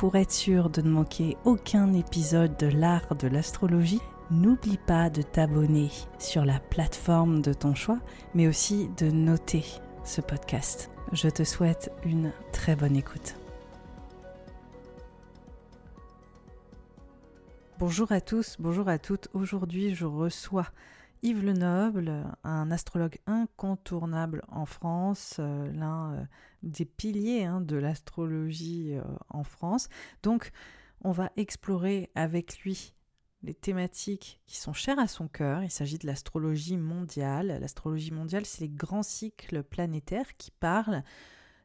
Pour être sûr de ne manquer aucun épisode de l'art de l'astrologie, n'oublie pas de t'abonner sur la plateforme de ton choix, mais aussi de noter ce podcast. Je te souhaite une très bonne écoute. Bonjour à tous, bonjour à toutes. Aujourd'hui, je reçois Yves Lenoble, un astrologue incontournable en France, euh, l'un euh, des piliers hein, de l'astrologie euh, en France. Donc, on va explorer avec lui les thématiques qui sont chères à son cœur. Il s'agit de l'astrologie mondiale. L'astrologie mondiale, c'est les grands cycles planétaires qui parlent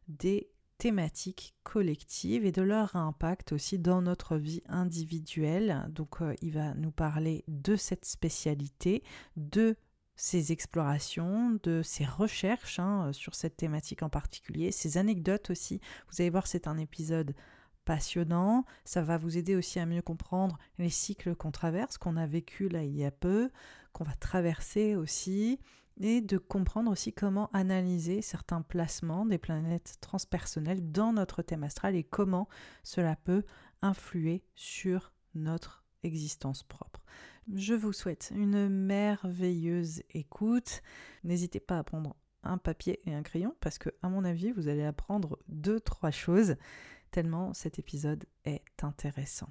des thématiques collectives et de leur impact aussi dans notre vie individuelle. Donc euh, il va nous parler de cette spécialité, de ses explorations, de ses recherches hein, sur cette thématique en particulier, ses anecdotes aussi. Vous allez voir, c'est un épisode passionnant. Ça va vous aider aussi à mieux comprendre les cycles qu'on traverse, qu'on a vécu là il y a peu, qu'on va traverser aussi et de comprendre aussi comment analyser certains placements des planètes transpersonnelles dans notre thème astral et comment cela peut influer sur notre existence propre. Je vous souhaite une merveilleuse écoute. N'hésitez pas à prendre un papier et un crayon parce que à mon avis, vous allez apprendre deux trois choses tellement cet épisode est intéressant.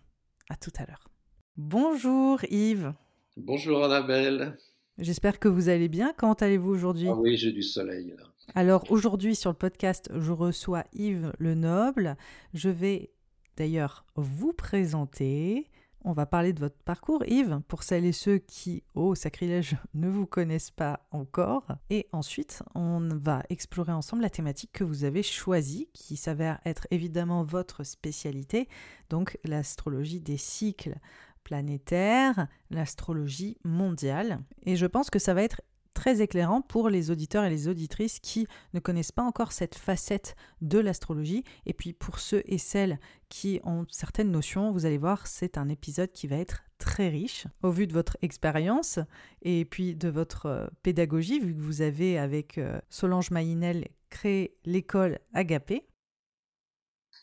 À tout à l'heure. Bonjour Yves. Bonjour Annabelle. J'espère que vous allez bien. Comment allez-vous aujourd'hui? Ah Oui, j'ai du soleil. Là. Alors aujourd'hui sur le podcast, je reçois Yves Lenoble. Je vais d'ailleurs vous présenter. On va parler de votre parcours, Yves, pour celles et ceux qui, oh sacrilège, ne vous connaissent pas encore. Et ensuite, on va explorer ensemble la thématique que vous avez choisie, qui s'avère être évidemment votre spécialité, donc l'astrologie des cycles planétaire, l'astrologie mondiale. Et je pense que ça va être très éclairant pour les auditeurs et les auditrices qui ne connaissent pas encore cette facette de l'astrologie. Et puis pour ceux et celles qui ont certaines notions, vous allez voir, c'est un épisode qui va être très riche au vu de votre expérience et puis de votre euh, pédagogie, vu que vous avez avec euh, Solange Maïnel créé l'école Agapé.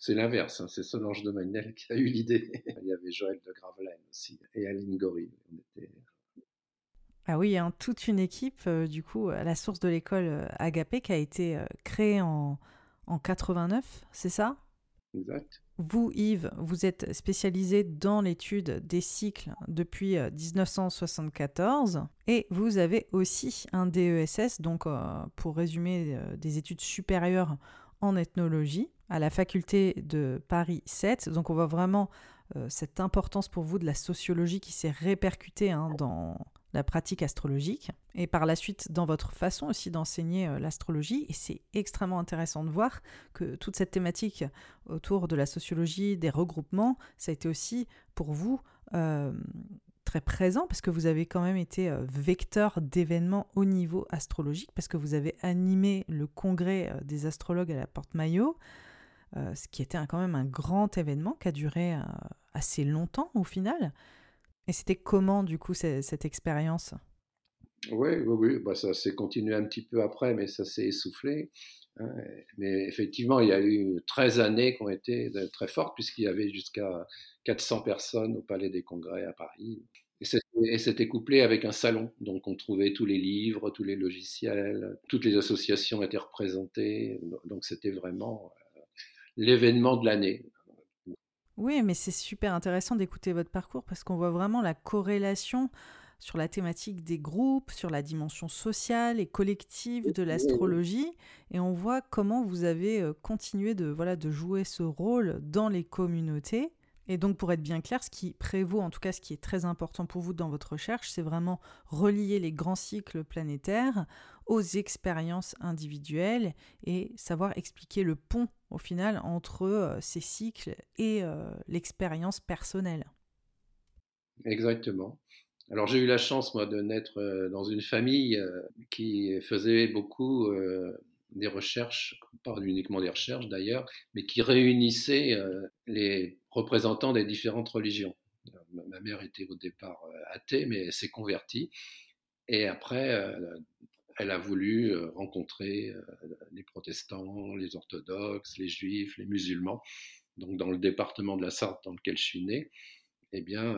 C'est l'inverse, hein. c'est Solange de Magnel qui a eu l'idée. Il y avait Joël de Gravelaine aussi et Aline Gori. Ah oui, hein, toute une équipe, euh, du coup, à la source de l'école euh, Agapé qui a été euh, créée en, en 89, c'est ça? Exact. Vous, Yves, vous êtes spécialisé dans l'étude des cycles depuis 1974 et vous avez aussi un DESS, donc pour résumer, des études supérieures en ethnologie à la faculté de Paris 7. Donc on voit vraiment euh, cette importance pour vous de la sociologie qui s'est répercutée hein, dans la pratique astrologique et par la suite dans votre façon aussi d'enseigner euh, l'astrologie. Et c'est extrêmement intéressant de voir que toute cette thématique autour de la sociologie, des regroupements, ça a été aussi pour vous euh, très présent parce que vous avez quand même été vecteur d'événements au niveau astrologique parce que vous avez animé le congrès des astrologues à la Porte Maillot, euh, ce qui était quand même un grand événement qui a duré assez longtemps au final. Et c'était comment du coup cette, expérience? Oui, oui, oui. Bah, ça s'est continué un petit peu après, mais ça s'est essoufflé. Hein. Mais effectivement, il y a eu 13 années qui ont été très fortes, puisqu'il y avait jusqu'à 400 personnes au Palais des Congrès à Paris. Et c'était couplé avec un salon. Donc on trouvait tous les livres, tous les logiciels, toutes les associations étaient représentées. Donc c'était vraiment euh, l'événement de l'année. Oui, mais c'est super intéressant d'écouter votre parcours parce qu'on voit vraiment la corrélation sur la thématique des groupes, sur la dimension sociale et collective de l'astrologie, et on voit comment vous avez euh, continué de, voilà, de jouer ce rôle dans les communautés. Et donc, pour être bien clair, ce qui prévaut, en tout cas ce qui est très important pour vous dans votre recherche, c'est vraiment relier les grands cycles planétaires aux expériences individuelles et savoir expliquer le pont, au final, entre euh, ces cycles et euh, l'expérience personnelle. Exactement. Alors j'ai eu la chance, moi, de naître euh, dans une famille qui faisait beaucoup des recherches, pas uniquement des recherches d'ailleurs, mais qui réunissait les représentants des différentes religions. Ma mère était au départ athée, mais s'est convertie. Et après, elle a voulu euh, rencontrer les protestants, les orthodoxes, les juifs, les musulmans. Donc, dans le département de la Sarthe dans lequel je suis né, eh bien,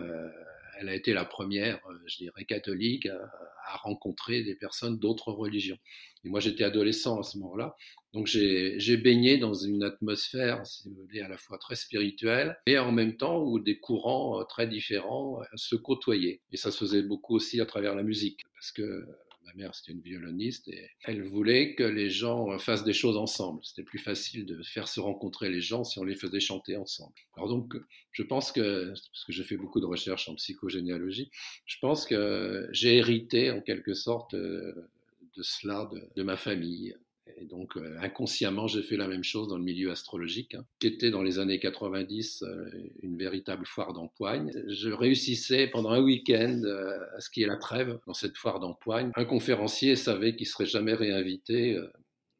elle a été la première, euh, je dirais, catholique à, rencontrer des personnes d'autres religions. Et moi, j'étais adolescent à ce moment-là, donc j'ai baigné dans une atmosphère, si vous voulez, à la fois très spirituelle et en même temps où des courants euh, très différents euh, se côtoyaient. Et ça se faisait beaucoup aussi à travers la musique, parce que mère, c'était une violoniste et elle voulait que les gens fassent des choses ensemble. C'était plus facile de faire se rencontrer les gens si on les faisait chanter ensemble. Alors donc, je pense que, parce que je fais beaucoup de recherches en psychogénéalogie, je pense que j'ai hérité en quelque sorte euh, de cela de ma famille. Et donc, euh, inconsciemment, j'ai fait la même chose dans le milieu astrologique, hein, qui était dans les années 90 euh, une véritable foire d'empoigne. Je réussissais pendant un week-end euh, à ce qui est la trêve dans cette foire d'empoigne. Un conférencier savait qu'il serait jamais réinvité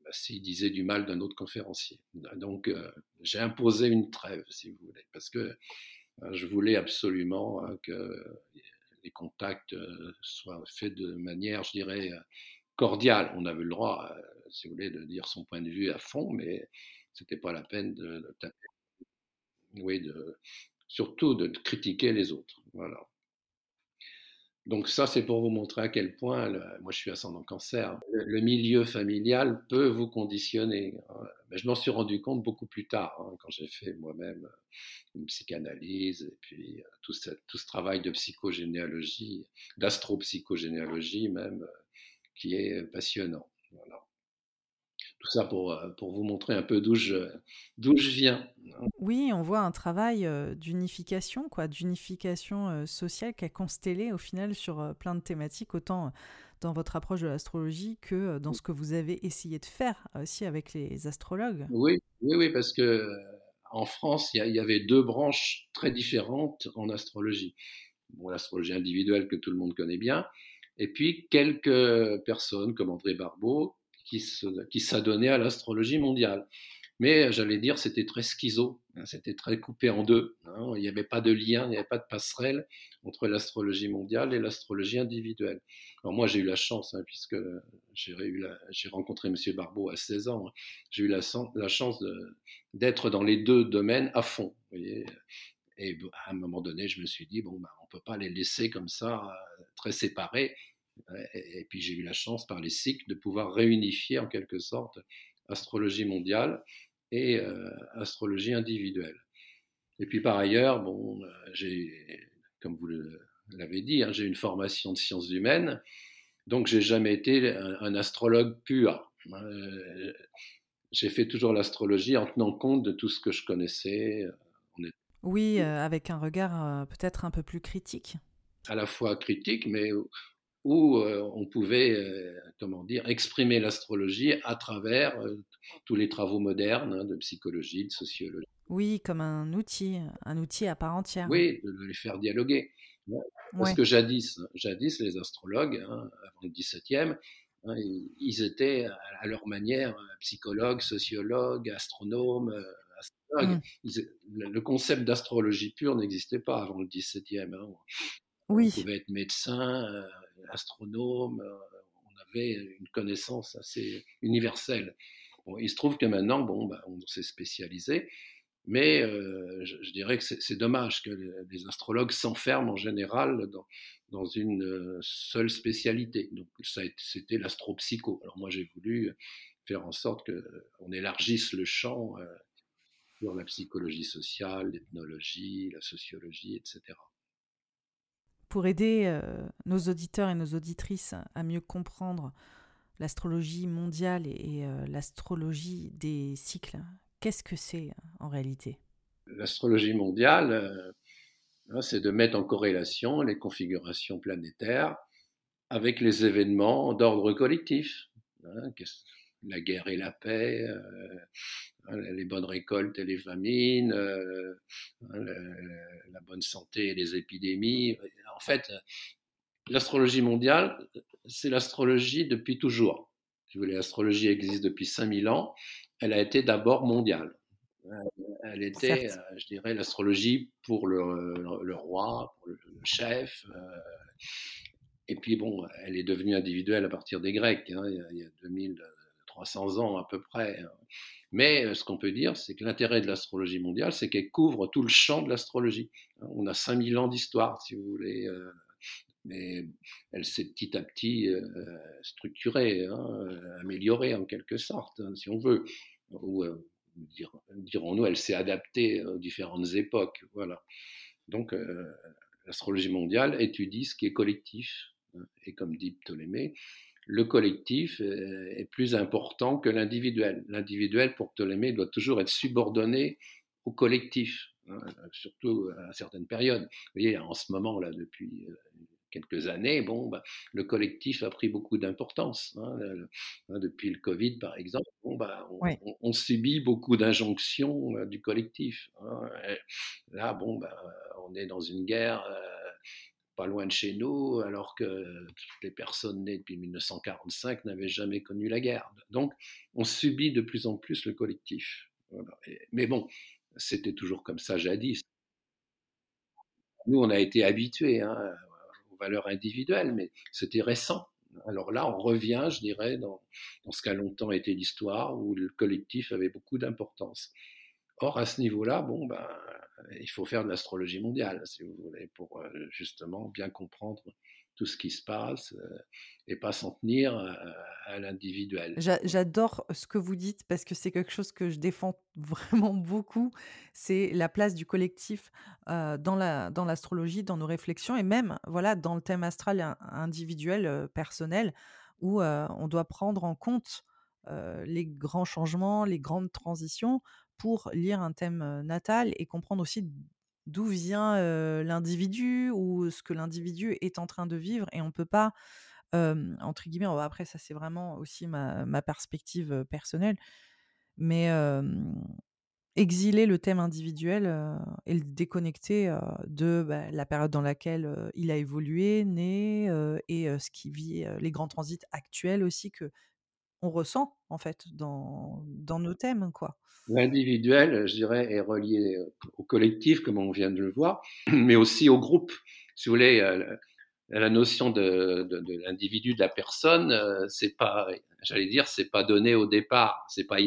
bah, s'il disait du mal d'un autre conférencier. Donc, j'ai imposé une trêve, si vous voulez, parce que je voulais absolument hein, que les contacts soient faits de manière, je dirais, cordiale. On avait le droit si vous voulez, de dire son point de vue à fond, mais c'était pas la peine de, taper. Oui, surtout de critiquer les autres. Voilà. Donc ça, c'est pour vous montrer à quel point, moi je suis ascendant cancer, le, milieu familial peut vous conditionner. Hein. Je m'en suis rendu compte beaucoup plus tard, hein, quand j'ai fait moi-même une psychanalyse et puis euh, tout ce, tout ce travail de psychogénéalogie, d'astropsychogénéalogie même, qui est passionnant. Voilà. Tout ça pour, euh, pour vous montrer un peu d'où je, d'où je viens. Oui, on voit un travail euh, d'unification, quoi, d'unification euh, sociale qui a constellé au final sur plein de thématiques, autant dans votre approche de l'astrologie que dans ce que vous avez essayé de faire aussi avec les astrologues. Oui, oui, oui, parce que en France, il y, avait deux branches très différentes en astrologie. Bon, l'astrologie individuelle que tout le monde connaît bien, et puis quelques personnes comme André Barbeau qui s'adonnait à l'astrologie mondiale. Mais j'allais dire, c'était très schizo, hein, c'était très coupé en deux. Hein. il n'y avait pas de lien, il n'y avait pas de passerelle entre l'astrologie mondiale et l'astrologie individuelle. Alors moi, j'ai eu la chance, hein, puisque j'ai rencontré M. Barbeau à 16 ans, j'ai eu la, chance d'être dans les deux domaines à fond. et à un moment donné, je me suis dit, bon, bah, on ne peut pas les laisser comme ça, euh, très séparés. Et, puis j'ai eu la chance par les cycles de pouvoir réunifier en quelque sorte astrologie mondiale et euh, astrologie individuelle. Et puis par ailleurs, bon, euh, j'ai, comme vous l'avez dit, hein, j'ai une formation de sciences humaines, donc j'ai jamais été un, astrologue pur. Hein. j'ai fait toujours l'astrologie en tenant compte de tout ce que je connaissais. Oui, avec un regard peut-être un peu plus critique. À la fois critique, mais où euh, on pouvait, euh, comment dire, exprimer l'astrologie à travers euh, tous les travaux modernes hein, de psychologie, de sociologie. Oui, comme un outil, un outil à part entière. Oui, de les faire dialoguer. Parce que jadis, jadis, les astrologues, hein, avant le XVIIe, hein, ils étaient à leur manière psychologues, sociologues, astronomes, astrologues. Mmh. le concept d'astrologie pure n'existait pas avant le XVIIe. Hein. Oui. On pouvait être médecin, astronome, euh, on avait une connaissance assez universelle. il se trouve que maintenant, bon, bah, on s'est spécialisé, mais euh, je, dirais que c'est dommage que les, astrologues s'enferment en général dans, une euh, seule spécialité. Donc c'était l'astropsycho. Alors moi j'ai voulu faire en sorte qu'on élargisse le champ sur la psychologie sociale, l'ethnologie, la sociologie, etc. pour aider nos auditeurs et nos auditrices à mieux comprendre l'astrologie mondiale et, l'astrologie des cycles, qu'est-ce que c'est en réalité? L'astrologie mondiale, hein, c'est de mettre en corrélation les configurations planétaires avec les événements d'ordre collectif. Hein, la guerre et la paix, euh, les bonnes récoltes et les famines, euh, hein, la bonne santé et les épidémies. En fait, l'astrologie mondiale, c'est l'astrologie depuis toujours. Si vous voulez, l'astrologie existe depuis 5000 ans. Elle a été d'abord mondiale. Elle était, euh, je dirais, l'astrologie pour le, roi, pour le, chef. et puis, bon, elle est devenue individuelle à partir des Grecs. il, y a, il y a 2000 300 ans à peu près. Hein. Mais euh, ce qu'on peut dire, c'est que l'intérêt de l'astrologie mondiale, c'est qu'elle couvre tout le champ de l'astrologie. Hein. On a 5000 ans d'histoire, si vous voulez, euh, mais elle s'est petit à petit euh, structurée, hein, améliorée en quelque sorte, si on veut. Ou dirons-nous, elle s'est adaptée aux différentes époques. Voilà. Donc, l'astrologie mondiale étudie ce qui est collectif. Et comme dit Ptolémée, le collectif est plus important que l'individuel. L'individuel, pour Ptolémée, doit toujours être subordonné au collectif, hein, surtout à certaines périodes. Vous voyez, en ce moment, là, depuis euh, quelques années, bon, bah, le collectif a pris beaucoup d'importance. Hein, hein, depuis le Covid, par exemple, bon, bah, on, subit beaucoup d'injonctions euh, du collectif. là, bon, bah, on est dans une guerre. Euh, pas loin de chez nous, alors que les personnes nées depuis 1945 n'avaient jamais connu la guerre. Donc, on subit de plus en plus le collectif. mais bon, c'était toujours comme ça jadis. Nous, on a été habitués hein, aux valeurs individuelles, mais c'était récent. Alors là, on revient, je dirais, dans, dans ce qu'a longtemps été l'histoire, où le collectif avait beaucoup d'importance. Or, à ce niveau-là, bon, ben, il faut faire de l'astrologie mondiale, si vous voulez, pour euh, justement bien comprendre tout ce qui se passe euh, et pas s'en tenir à, l'individuel. J'adore ce que vous dites parce que c'est quelque chose que je défends vraiment beaucoup. C'est la place du collectif euh, dans la dans l'astrologie, dans nos réflexions et même voilà dans le thème astral individuel personnel où on doit prendre en compte les grands changements, les grandes transitions pour lire un thème natal et comprendre aussi d'où vient l'individu ou ce que l'individu est en train de vivre. Et on ne peut pas, entre guillemets, après ça c'est vraiment aussi ma, perspective personnelle, mais exiler le thème individuel et le déconnecter de bah, la période dans laquelle il a évolué, né, et ce qui vit, les grands transits actuels aussi que on ressent en fait dans, dans nos thèmes. quoi. L'individuel, je dirais, est relié au collectif, comme on vient de le voir, mais aussi au groupe. Si vous voulez, la notion de, de, l'individu, de la personne, c'est pas, j'allais dire, c'est pas donné au départ. C'est pas,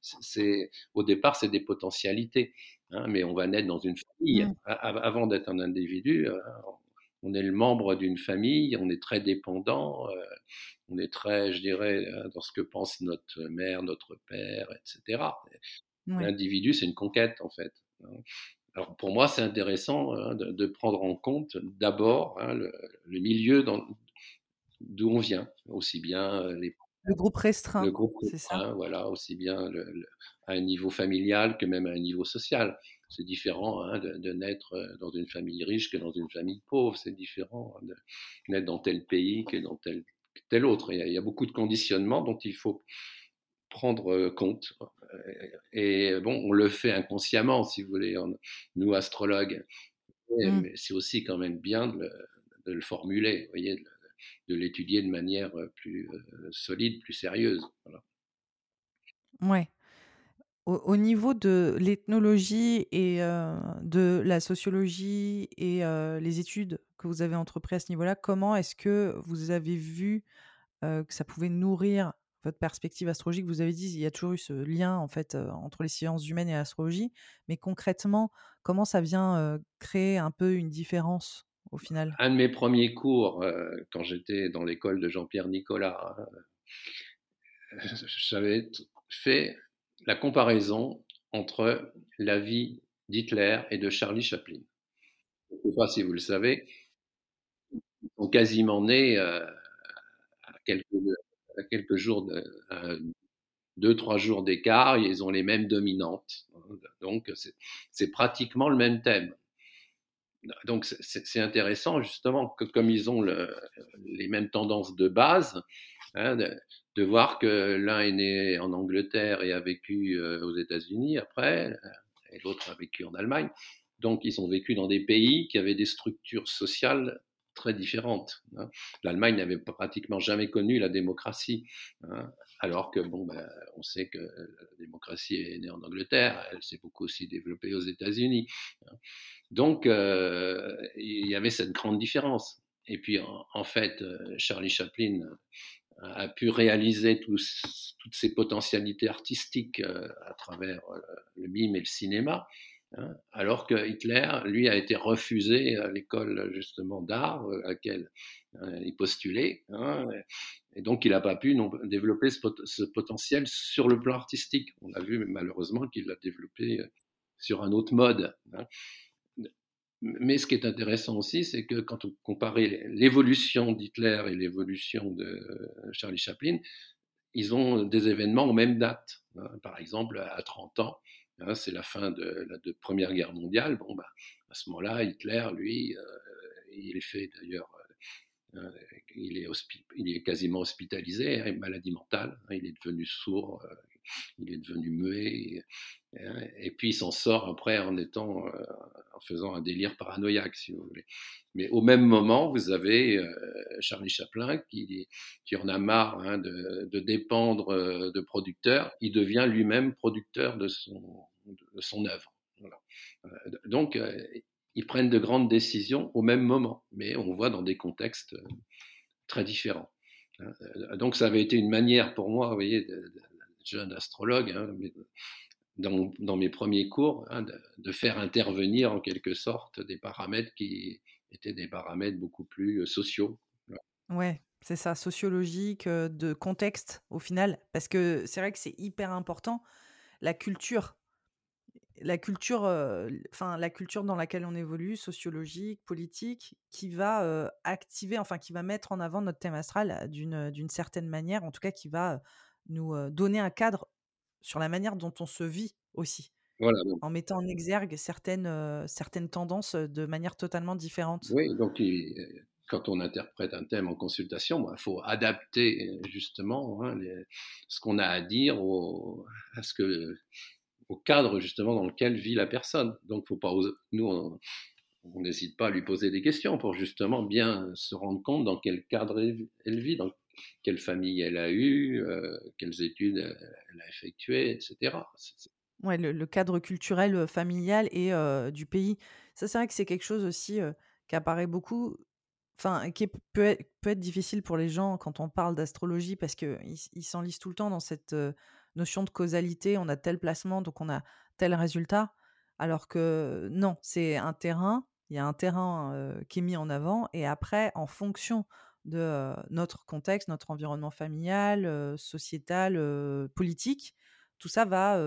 c'est au départ, c'est des potentialités. Hein, mais on va naître dans une famille. Mmh. Avant d'être un individu, on est le membre d'une famille, on est très dépendant, euh, on est très, je dirais, euh, dans ce que pense notre mère, notre père, etc. L'individu, c'est une conquête, en fait. Hein. Alors pour moi, c'est intéressant hein, de, prendre en compte d'abord hein, le, milieu d'où on vient, aussi bien euh, les le groupe restreint. Le groupe restreint, voilà, aussi bien à un niveau familial que même à un niveau social. C'est différent hein, de, naître euh, dans une famille riche que dans une famille pauvre. C'est différent de naître dans tel pays que dans tel, tel autre. Il y, a, beaucoup de conditionnements dont il faut prendre euh, compte. Et bon, on le fait inconsciemment, si vous voulez, nous astrologues. Mmh. Mais c'est aussi quand même bien de le, formuler, vous voyez, de, l'étudier de manière euh, plus solide, plus sérieuse. Voilà. Ouais. Au, niveau de l'ethnologie et de la sociologie et les études que vous avez entreprises à ce niveau-là, comment est-ce que vous avez vu que ça pouvait nourrir votre perspective astrologique? Vous avez dit qu'il y a toujours eu ce lien en fait entre les sciences humaines et l'astrologie, mais concrètement, comment ça vient créer un peu une différence au final? Un de mes premiers cours, quand j'étais dans l'école de Jean-Pierre Nicolas, j'avais fait la comparaison entre la vie d'Hitler et de Charlie Chaplin. Je ne sais pas si vous le savez, sont quasiment nés à, quelques, à quelques jours, de, deux, trois jours d'écart, ils ont les mêmes dominantes. Donc, c'est pratiquement le même thème. Donc, c'est intéressant, justement, que comme ils ont le, les mêmes tendances de base, hein, de, voir que l'un est né en Angleterre et a vécu aux États-Unis après, et l'autre a vécu en Allemagne. Donc, ils ont vécu dans des pays qui avaient des structures sociales très différentes. Hein. L'Allemagne n'avait pratiquement jamais connu la démocratie, hein, alors que, bon, ben, on sait que la démocratie est née en Angleterre, elle s'est beaucoup aussi développée aux États-Unis. Hein. Donc, euh, il y avait cette grande différence. Et puis, en, fait, euh, Charlie Chaplin a pu réaliser toutes ces potentialités artistiques euh, à travers le mime et le cinéma. Hein, alors que Hitler, lui, a été refusé à l'école justement d'art à laquelle hein, il postulait, hein, et donc il n'a pas pu non, développer ce, potentiel sur le plan artistique. On a vu malheureusement qu'il l'a développé euh, sur un autre mode. Mais ce qui est intéressant aussi, c'est que quand on compare l'évolution d'Hitler et l'évolution de euh, Charlie Chaplin, ils ont des événements aux mêmes dates. Par exemple, à 30 ans, Hein, c'est la fin de la Première Guerre mondiale. Bon, bah, à ce moment-là, Hitler, lui, euh, il est fait d'ailleurs, euh, euh, il, est quasiment hospitalisé, hein, maladie mentale, hein, il est devenu sourd, il est devenu muet, et, puis il s'en sort après en étant, en faisant un délire paranoïaque, si vous voulez. Mais au même moment, vous avez Charlie Chaplin qui, en a marre de, de, dépendre de producteurs, il devient lui-même producteur de son, œuvre. Euh, donc, euh, ils prennent de grandes décisions au même moment, mais on voit dans des contextes euh, très différents. Hein. Donc, ça avait été une manière pour moi, vous voyez, de, jeune astrologue, hein, dans, mes premiers cours, hein, de, faire intervenir en quelque sorte des paramètres qui étaient des paramètres beaucoup plus sociaux. Ouais, c'est ça, sociologique, de contexte au final, parce que c'est vrai que c'est hyper important, la culture la culture, enfin la culture dans laquelle on évolue, sociologique, politique, qui va activer, enfin qui va mettre en avant notre thème astral d'une certaine manière, en tout cas qui va nous donner un cadre sur la manière dont on se vit aussi. Voilà, En mettant en exergue certaines, certaines tendances de manière totalement différente. Oui, donc quand on interprète un thème en consultation, il faut adapter justement hein, ce qu'on a à dire à ce que au cadre justement dans lequel vit la personne. Donc, faut pas nous, on n'hésite pas à lui poser des questions pour justement bien se rendre compte dans quel cadre elle, vit, dans quelle famille elle a eu, euh, quelles études elle a effectuées, etc. Ouais, le, cadre culturel, euh, familial et euh, du pays. Ça, c'est vrai que c'est quelque chose aussi qui apparaît beaucoup, enfin, qui peut être, difficile pour les gens quand on parle d'astrologie parce qu'ils ils s'enlisent tout le temps dans cette notion de causalité, on a tel placement, donc on a tel résultat. Alors que non, c'est un terrain, il y a un terrain qui est mis en avant, et après, en fonction de notre contexte, notre environnement familial, sociétal, politique, tout ça va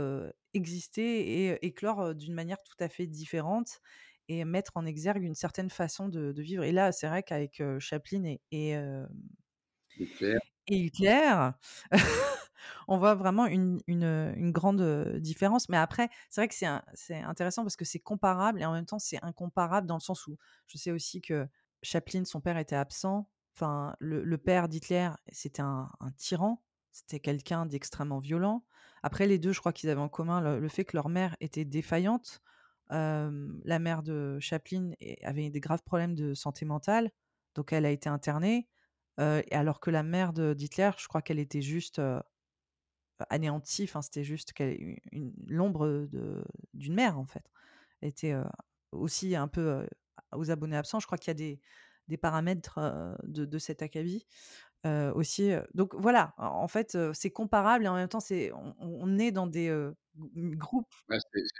exister et éclore d'une manière tout à fait différente et mettre en exergue une certaine façon de, vivre. Et là, c'est vrai qu'avec Chaplin et, et, Hitler. et Hitler on voit vraiment une, grande différence. Mais après, c'est vrai que c'est intéressant parce que c'est comparable et en même temps, c'est incomparable dans le sens où je sais aussi que Chaplin, son père était absent. Enfin, le, père d'Hitler, c'était un, tyran. C'était quelqu'un d'extrêmement violent. Après, les deux, je crois qu'ils avaient en commun le, fait que leur mère était défaillante. la mère de Chaplin avait des graves problèmes de santé mentale, donc elle a été internée. alors que la mère d'Hitler, je crois qu'elle était juste anéanti. Enfin, c'était juste l'ombre d'une mère, en fait. Elle était aussi un peu aux abonnés absents. Je crois qu'il y a des, des paramètres de, de, cet acabit. aussi. Donc voilà, en fait, c'est comparable et en même temps, c'est, on, est dans des groupes.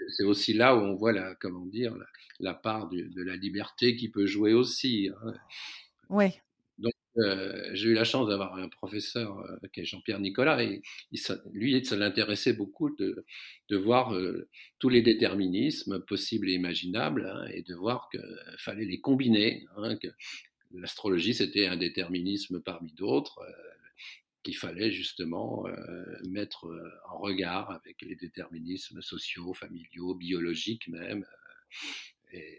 c'est aussi là où on voit la, comment dire, la, part de la liberté qui peut jouer aussi. Hein. Ouais. Euh, j'ai eu la chance d'avoir un professeur euh, qui est Jean-Pierre Nicolas et lui, ça l'intéressait beaucoup de, voir euh, tous les déterminismes possibles et imaginables hein, et de voir qu'il fallait les combiner, hein, l'astrologie, c'était un déterminisme parmi d'autres qu'il fallait justement mettre en regard avec les déterminismes sociaux, familiaux, biologiques même. et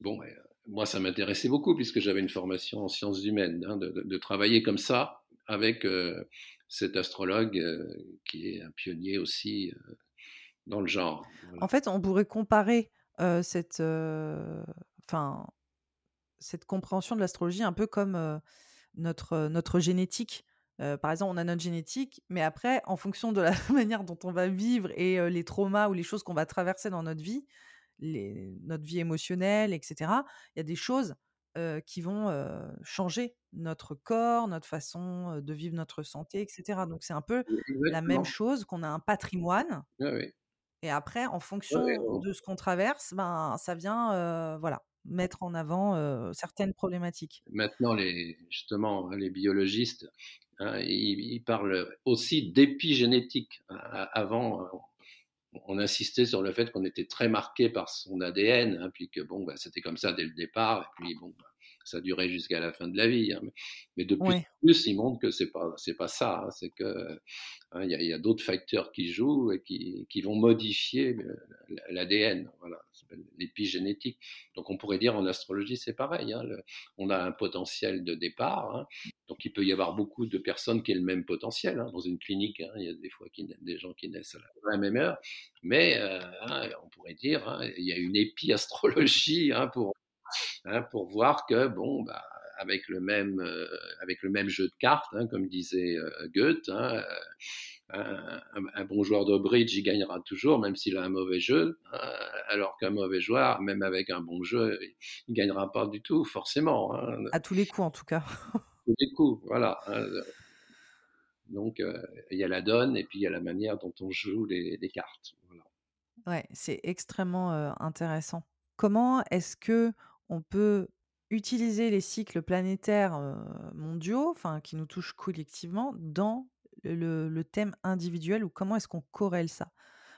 bon, moi, ça m'intéressait beaucoup puisque j'avais une formation en sciences humaines, hein, de, travailler comme ça avec cet astrologue qui est un pionnier aussi dans le genre. En fait, on pourrait comparer cette, enfin, cette compréhension de l'astrologie un peu comme notre, notre génétique. par exemple, on a notre génétique, mais après, en fonction de la manière dont on va vivre et les traumas ou les choses qu'on va traverser dans notre vie, les, notre vie émotionnelle, etc., il y a des choses qui vont changer notre corps, notre façon de vivre notre santé, etc. Donc c'est un peu la même chose qu'on a un patrimoine. oui. Et après, en fonction de ce qu'on traverse, ben, ça vient voilà, mettre en avant certaines problématiques. Maintenant, les, justement, hein, les biologistes, hein, ils, parlent aussi d'épigénétique. Avant, on insistait sur le fait qu'on était très marqué par son ADN, hein, puis que bon, bah, c'était comme ça dès le départ, et puis bon, bah, ça durait jusqu'à la fin de la vie. Hein. Mais, de plus en plus, ils montrent que c'est pas c'est pas ça. Hein. c'est que hein, il y a, d'autres facteurs qui jouent et qui, qui vont modifier euh, l'ADN. Voilà, l'épigénétique. Donc on pourrait dire en astrologie c'est pareil. on a un potentiel de départ. donc il peut y avoir beaucoup de personnes qui aient le même potentiel dans une clinique. il y a des fois des gens qui naissent à la même heure, mais euh, on pourrait dire il y a une épi-astrologie pour Hein, pour voir que, bon, bah, avec, le même, euh, avec le même jeu de cartes, hein, comme disait euh, Goethe, hein, euh, un, bon joueur de bridge, il gagnera toujours, même s'il a un mauvais jeu, alors qu'un mauvais joueur, même avec un bon jeu, il ne gagnera pas du tout, forcément. À tous les coups, en tout cas. à tous les coups, voilà. Donc, il y a la donne et puis il y a la manière dont on joue les, les cartes. Voilà. Ouais, c'est extrêmement intéressant. Comment est-ce que on peut utiliser les cycles planétaires mondiaux, enfin qui nous touchent collectivement, dans le, thème individuel ou comment est-ce qu'on corrèle ça?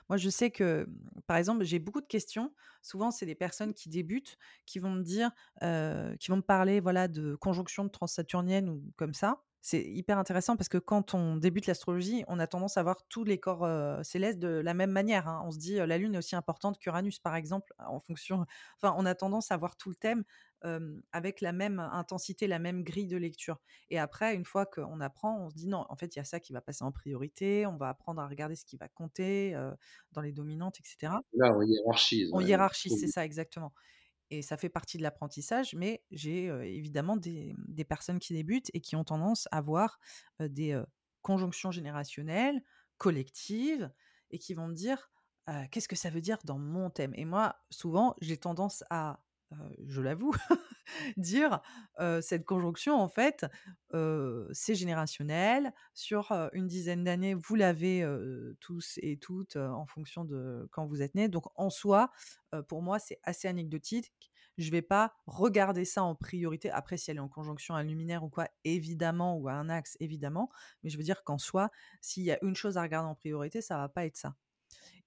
Moi, je sais que, par exemple, j'ai beaucoup de questions. Souvent, c'est des personnes qui débutent, qui vont me dire, qui vont me parler, voilà, de conjonction de transsaturnienne ou comme ça c'est hyper intéressant parce que quand on débute l'astrologie, on a tendance à voir tous les corps célestes de la même manière. Hein. On se dit la Lune est aussi importante qu'Uranus, par exemple, en fonction. Enfin, on a tendance à voir tout le thème avec la même intensité, la même grille de lecture. Et après, une fois qu'on apprend, on se dit non, en fait, il y a ça qui va passer en priorité. On va apprendre à regarder ce qui va compter dans les dominantes, etc. Là, on hiérarchise. On hiérarchise, c'est ça exactement et ça fait partie de l'apprentissage, mais j'ai évidemment des, personnes qui débutent et qui ont tendance à voir des conjonctions générationnelles, collectives, et qui vont me dire qu'est-ce que ça veut dire dans mon thème? Et moi, souvent, j'ai tendance à, je l'avoue, dire cette conjonction, en fait, c'est générationnel. Sur une dizaine d'années, vous l'avez tous et toutes en fonction de quand vous êtes nés. Donc, en soi, pour moi, c'est assez anecdotique. Je vais pas regarder ça en priorité. Après, si elle est en conjonction à un luminaire ou quoi, évidemment, ou à un axe, évidemment. Mais je veux dire qu'en soi, s'il y a une chose à regarder en priorité, ça va pas être ça.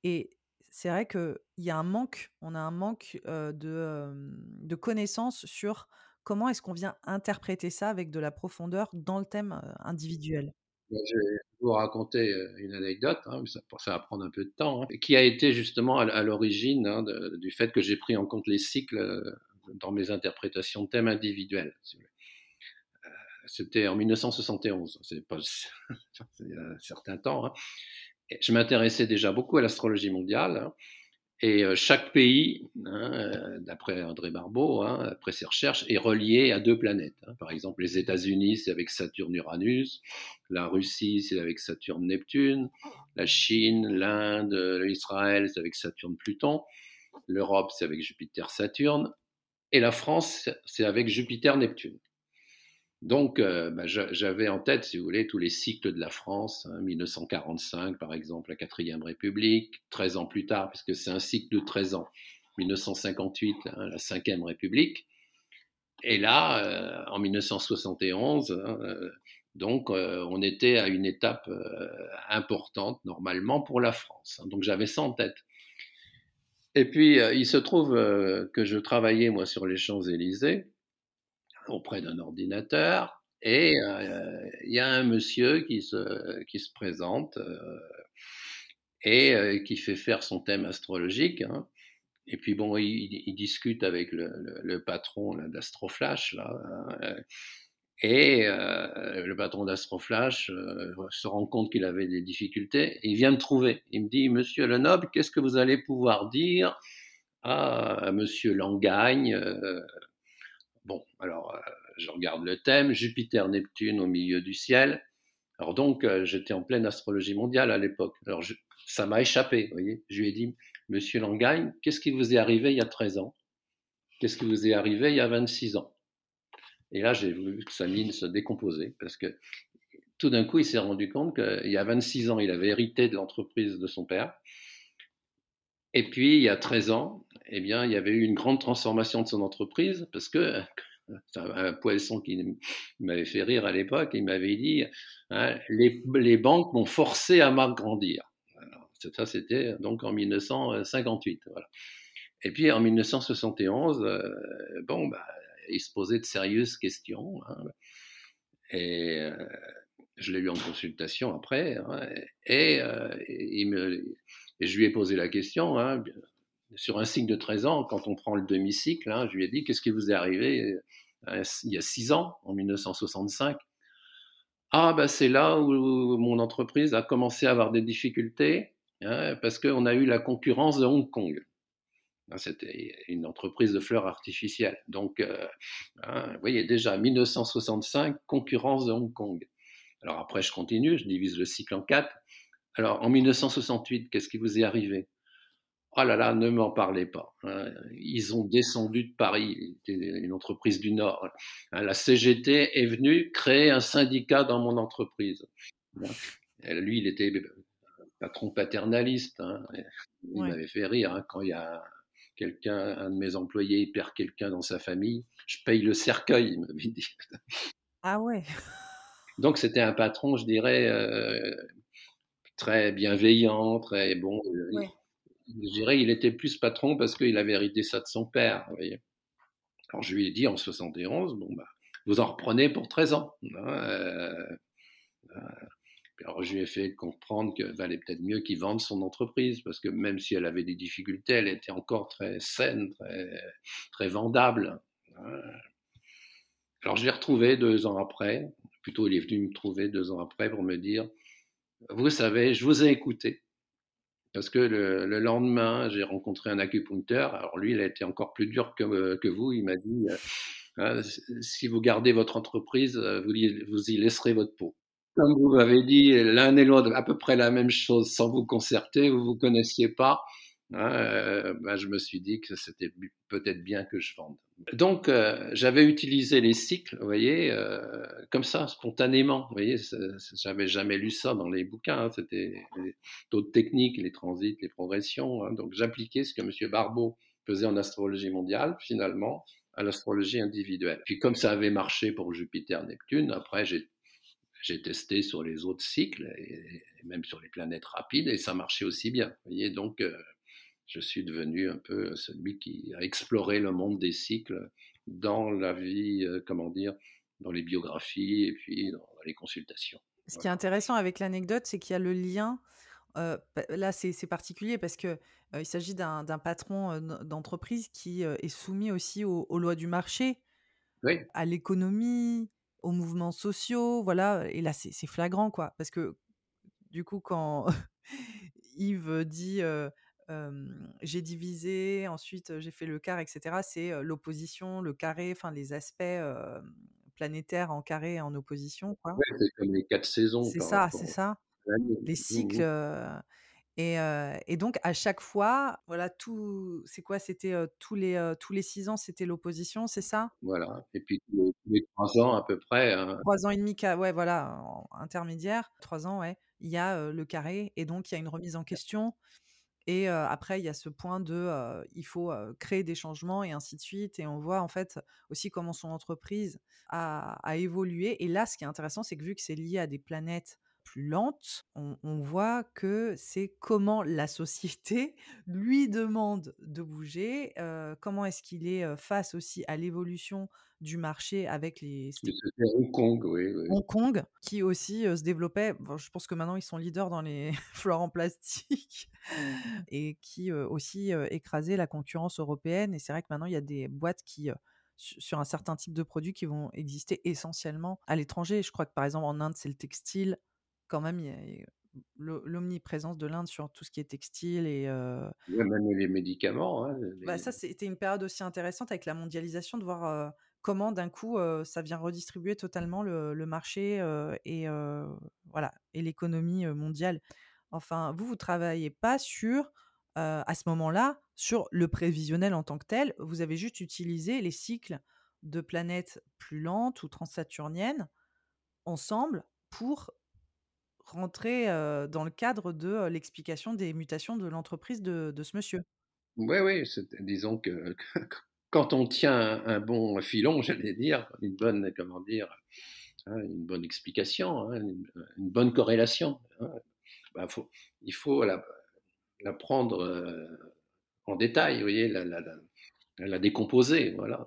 Et c'est vrai qu'il y a un manque, on a un manque de, de connaissances sur comment est-ce qu'on vient interpréter ça avec de la profondeur dans le thème individuel. Bah, je vais vous raconter une anecdote, hein, ça, va prendre un peu de temps, hein, qui a été justement à, l'origine hein, du fait que j'ai pris en compte les cycles dans mes interprétations de thèmes individuels. C'était en 1971, c'est pas un certain temps je m'intéressais déjà beaucoup à l'astrologie mondiale. Hein, et euh, chaque pays, hein, euh, d'après André Barbeau, hein, après ses recherches, est relié à deux planètes. Par exemple, les États-Unis, c'est avec Saturne-Uranus. La Russie, c'est avec Saturne-Neptune. La Chine, l'Inde, l'Israël, c'est avec Saturne-Pluton. L'Europe, c'est avec Jupiter-Saturne. Et la France, c'est avec Jupiter-Neptune. Donc, euh, bah, j'avais en tête, si vous voulez, tous les cycles de la France, 1945 hein, par exemple, la quatrième République, 13 ans plus tard, puisque c'est un cycle de 13 ans, 1958, hein, la cinquième République, et là, euh, en 1971, hein, euh, donc on était à une étape importante normalement pour la France. donc j'avais ça en tête. Et puis, il se trouve que je travaillais, moi, sur les Champs-Élysées, auprès d'un ordinateur et il y a un monsieur qui se, qui se présente et qui fait faire son thème astrologique. Hein. Et puis bon, il, discute avec le, patron d'Astroflash. Hein, et le patron d'Astroflash se rend compte qu'il avait des difficultés et il vient me trouver. Il me dit, Monsieur Lenoble, qu'est-ce que vous allez pouvoir dire? À, Monsieur Langagne Bon, alors je regarde le thème, Jupiter-Neptune au milieu du ciel. Alors donc, j'étais en pleine astrologie mondiale à l'époque. Alors ça m'a échappé, vous voyez. Je lui ai dit, Monsieur Langagne, qu'est-ce qui vous est arrivé il y a 13 ans? Qu'est-ce qui vous est arrivé il y a 26 ans? Et là, j'ai vu que sa mine se décomposait parce que tout d'un coup, il s'est rendu compte qu'il y a 26 ans, il avait hérité de l'entreprise de son père. Et puis, il y a 13 ans, eh bien, il y avait eu une grande transformation de son entreprise parce que c'est un poisson qui m'avait fait rire à l'époque. Il m'avait dit hein, les, banques m'ont forcé à m'agrandir. Ça, c'était donc en 1958. Voilà. Et puis en 1971, euh, bon, bah, il se posait de sérieuses questions. Hein. Et euh, je l'ai eu en consultation après. Hein, et, euh, je lui ai posé la question. Sur un cycle de 13 ans, quand on prend le demi-cycle, je lui ai dit Qu'est-ce qui vous est arrivé euh, il y a 6 ans, en 1965 Ah, ben c'est là où mon entreprise a commencé à avoir des difficultés parce qu'on a eu la concurrence de Hong Kong. Hein, c'était une entreprise de fleurs artificielles. Donc, euh, hein, vous voyez, déjà 1965, concurrence de Hong Kong. Alors après, je continue, je divise le cycle en quatre. Alors, en 1968, qu'est-ce qui vous est arrivé? Oh là là, ne m'en parlez pas. Hein. Ils ont descendu de Paris, une entreprise du Nord. La CGT est venue créer un syndicat dans mon entreprise. Lui, il était patron paternaliste. Il m'avait fait rire quand il y a quelqu'un, un de mes employés perd quelqu'un dans sa famille, je paye le cercueil, il m'avait dit. Ah ouais. Donc c'était un patron, je dirais, euh, très bienveillant, très bon. Euh, je dirais, il était plus patron parce qu'il avait hérité ça de son père. Alors je lui ai dit en 71, bon bah, vous en reprenez pour 13 ans. Hein, euh, alors, je lui ai fait comprendre qu'il valait peut-être mieux qu'il vende son entreprise, parce que même si elle avait des difficultés, elle était encore très saine, très, très vendable. Hein. Alors, je l'ai retrouvé deux ans après, plutôt il est venu me trouver deux ans après pour me dire, vous savez, je vous ai écouté. Parce que le, lendemain, j'ai rencontré un acupuncteur. Alors lui, il a été encore plus dur que, que vous. Il m'a dit, euh, hein, si vous gardez votre entreprise, vous, vous y laisserez votre peau comme vous m'avez dit, l'un et l'autre à peu près la même chose sans vous concerter, vous vous connaissiez pas. Hein, euh, ben, je me suis dit que c'était peut-être bien que je vende. Donc, euh, j'avais utilisé les cycles, vous voyez, euh, comme ça, spontanément. Vous voyez, j'avais jamais lu ça dans les bouquins. Hein, c'était d'autres techniques, les transits, les progressions. Hein, donc, j'appliquais ce que M. Barbeau faisait en astrologie mondiale, finalement, à l'astrologie individuelle. Puis, comme ça avait marché pour Jupiter-Neptune, après, j'ai j'ai testé sur les autres cycles et, même sur les planètes rapides et ça marchait aussi bien. Vous voyez, donc euh, je suis devenu un peu celui qui a exploré le monde des cycles dans la vie, euh, comment dire, dans les biographies et puis dans, les consultations. Ce qui est intéressant avec l'anecdote, c'est qu'il y a le lien. Euh, là, c'est particulier parce que il s'agit d'un patron d'entreprise qui est soumis aussi aux, aux lois du marché, oui. à l'économie, aux mouvements sociaux, voilà. Et là, c'est flagrant, quoi. Parce que, du coup, quand Yves dit j'ai divisé, ensuite j'ai fait le quart, etc., c'est l'opposition, le carré, enfin, les aspects planétaires en carré et en opposition, c'est comme les quatre saisons. C'est ça, c'est ça. Les mmh cycles. Et, et, donc à chaque fois, voilà, tout, c'est quoi? C'était tous les tous les six ans, c'était l'opposition, c'est ça? Voilà. Et puis tous les, trois ans à peu près. Hein. Trois ans et demi, ouais, voilà, intermédiaire. Trois ans, ouais. Il y a le carré et donc il y a une remise en question. Et après, il y a ce point de, il faut créer des changements et ainsi de suite. Et on voit en fait aussi comment son entreprise a, a évolué. Et là, ce qui est intéressant, c'est que vu que c'est lié à des planètes plus lente, on, on voit que c'est comment la société lui demande de bouger, euh, comment est-ce qu'il est euh, face aussi à l'évolution du marché avec les Hong Kong, oui, oui. Hong Kong, qui aussi euh, se développait. Bon, je pense que maintenant ils sont leaders dans les fleurs en plastique et qui euh, aussi écrasait la concurrence européenne. Et c'est vrai que maintenant il y a des boîtes qui, su- sur un certain type de produits, qui vont exister essentiellement à l'étranger. Je crois que par exemple en Inde c'est le textile. Quand même, il y a il y a l'o- l'omniprésence de l'Inde sur tout ce qui est textile et euh, même les médicaments, hein, bah, ça, c'était une période aussi intéressante avec la mondialisation de voir euh, comment d'un coup euh, ça vient redistribuer totalement le, le marché et voilà et l'économie mondiale. Enfin, vous, vous travaillez pas sur à ce moment-là sur le prévisionnel en tant que tel. Vous avez juste utilisé les cycles de planètes plus lentes ou transsaturniennes ensemble pour rentrer dans le cadre de l'explication des mutations de l'entreprise de, ce monsieur? Oui, oui, disons que, quand on tient un, bon filon, j'allais dire, une bonne, comment dire, hein, une bonne explication, hein, une, bonne corrélation, hein, faut- il faut la, prendre en détail, voyez, la décomposer, voilà.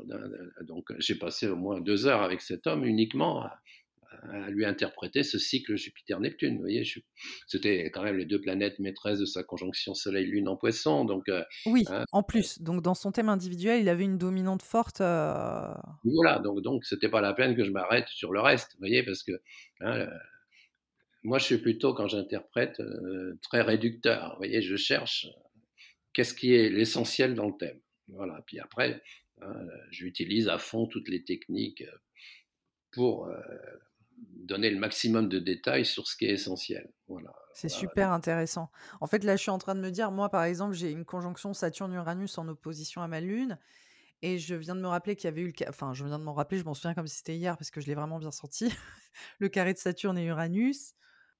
Donc j'ai passé au moins deux heures avec cet homme uniquement à, à lui interpréter ce cycle Jupiter-Neptune. Vous voyez, c'était quand même les deux planètes maîtresses de sa conjonction Soleil-Lune en Poisson, donc euh, Oui, hein, en plus. Donc, dans son thème individuel, il avait une dominante forte. euh, Voilà, donc donc c'était pas la peine que je m'arrête sur le reste, vous voyez, parce que hein, moi je suis plutôt quand j'interprète euh, très réducteur, vous voyez, je cherche qu'est-ce qui est l'essentiel dans le thème, voilà. Puis après, hein, j'utilise à fond toutes les techniques pour euh, donner le maximum de détails sur ce qui est essentiel, voilà. C'est Voilà. super intéressant. En fait, là, je suis en train de me dire, moi, par exemple, j'ai une conjonction Saturne-Uranus en opposition à ma Lune. Et je viens de me rappeler qu'il y avait eu le... ca- Enfin, je viens de m'en rappeler, je m'en souviens comme si c'était hier, parce que je l'ai vraiment bien senti. le carré de Saturne et Uranus,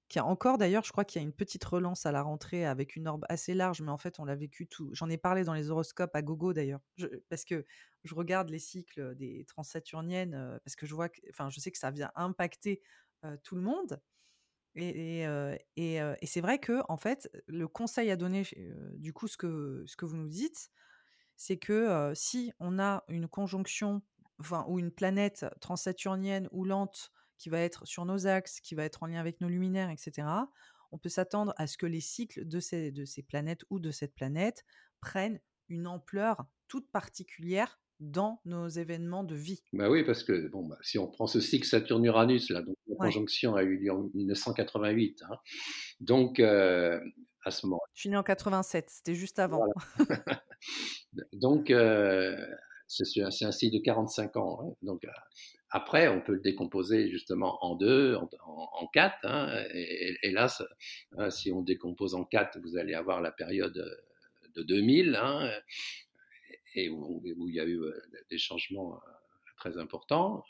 qui a encore, d'ailleurs, je crois qu'il y a une petite relance à la rentrée avec une orbe assez large, mais en fait, on l'a vécu tout. J'en ai parlé dans les horoscopes à gogo, d'ailleurs. Parce que je regarde les cycles des transsaturniennes, parce que je vois que... Enfin, je sais que ça vient impacter tout le monde. Et, c'est vrai que en fait, le conseil à donner, du coup, ce que, ce que vous nous dites, c'est que si on a une conjonction, ou une planète transsaturnienne ou lente qui va être sur nos axes, qui va être en lien avec nos luminaires, etc., on peut s'attendre à ce que les cycles de ces, de ces planètes ou de cette planète prennent une ampleur toute particulière dans nos événements de vie. Bah oui, parce que bon, bah, si on prend ce cycle Saturne-Uranus, là, donc la Ouais. conjonction a eu lieu en 1988. hein. Donc, euh, à ce moment Je suis née en 87, c'était juste avant. voilà. Donc, euh, c'est un cycle de 45 ans. hein. Donc, euh, après, on peut le décomposer justement en deux, en, quatre. hein. Et, et hein, si on décompose en quatre, vous allez avoir la période euh, de 2000, hein, et où, il y a eu euh, des changements euh, très importants.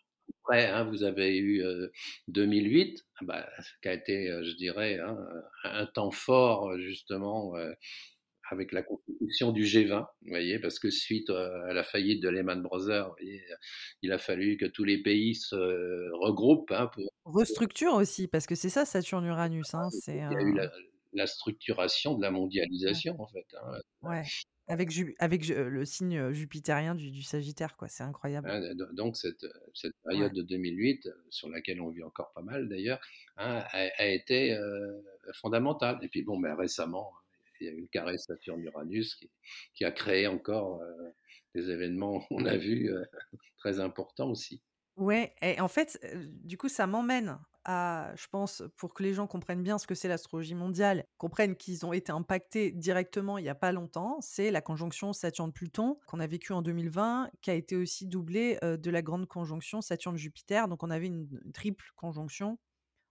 Après, hein, vous avez eu euh, 2008, bah, qui a été, je dirais, un temps fort, justement, avec la constitution du G20, vous voyez, parce que suite euh, à la faillite de Lehman Brothers, voyez, il a fallu que tous les pays se regroupent hein, pour. Restructure aussi, parce que c'est ça Saturne-Uranus. Hein, Il y a eu euh, la, la structuration de la mondialisation, en fait. hein. ouais, avec, le signe euh, jupitérien du, du Sagittaire, quoi. C'est incroyable. Hein, do- donc cette, cette Ouais. période de 2008, euh, sur laquelle on vit encore pas mal d'ailleurs, hein, a, a été euh, fondamentale. Et puis bon, ben, récemment, il y a eu le carré Saturne-Uranus qui, a créé encore euh, des événements, on a vu, euh, très importants aussi. Ouais, et en fait, euh, du coup, ça m'emmène à, je pense, pour que les gens comprennent bien ce que c'est l'astrologie mondiale, comprennent qu'ils ont été impactés directement il n'y a pas longtemps, c'est la conjonction Saturne-Pluton qu'on a vécue en 2020, qui a été aussi doublée de la grande conjonction Saturne-Jupiter. Donc, on avait une triple conjonction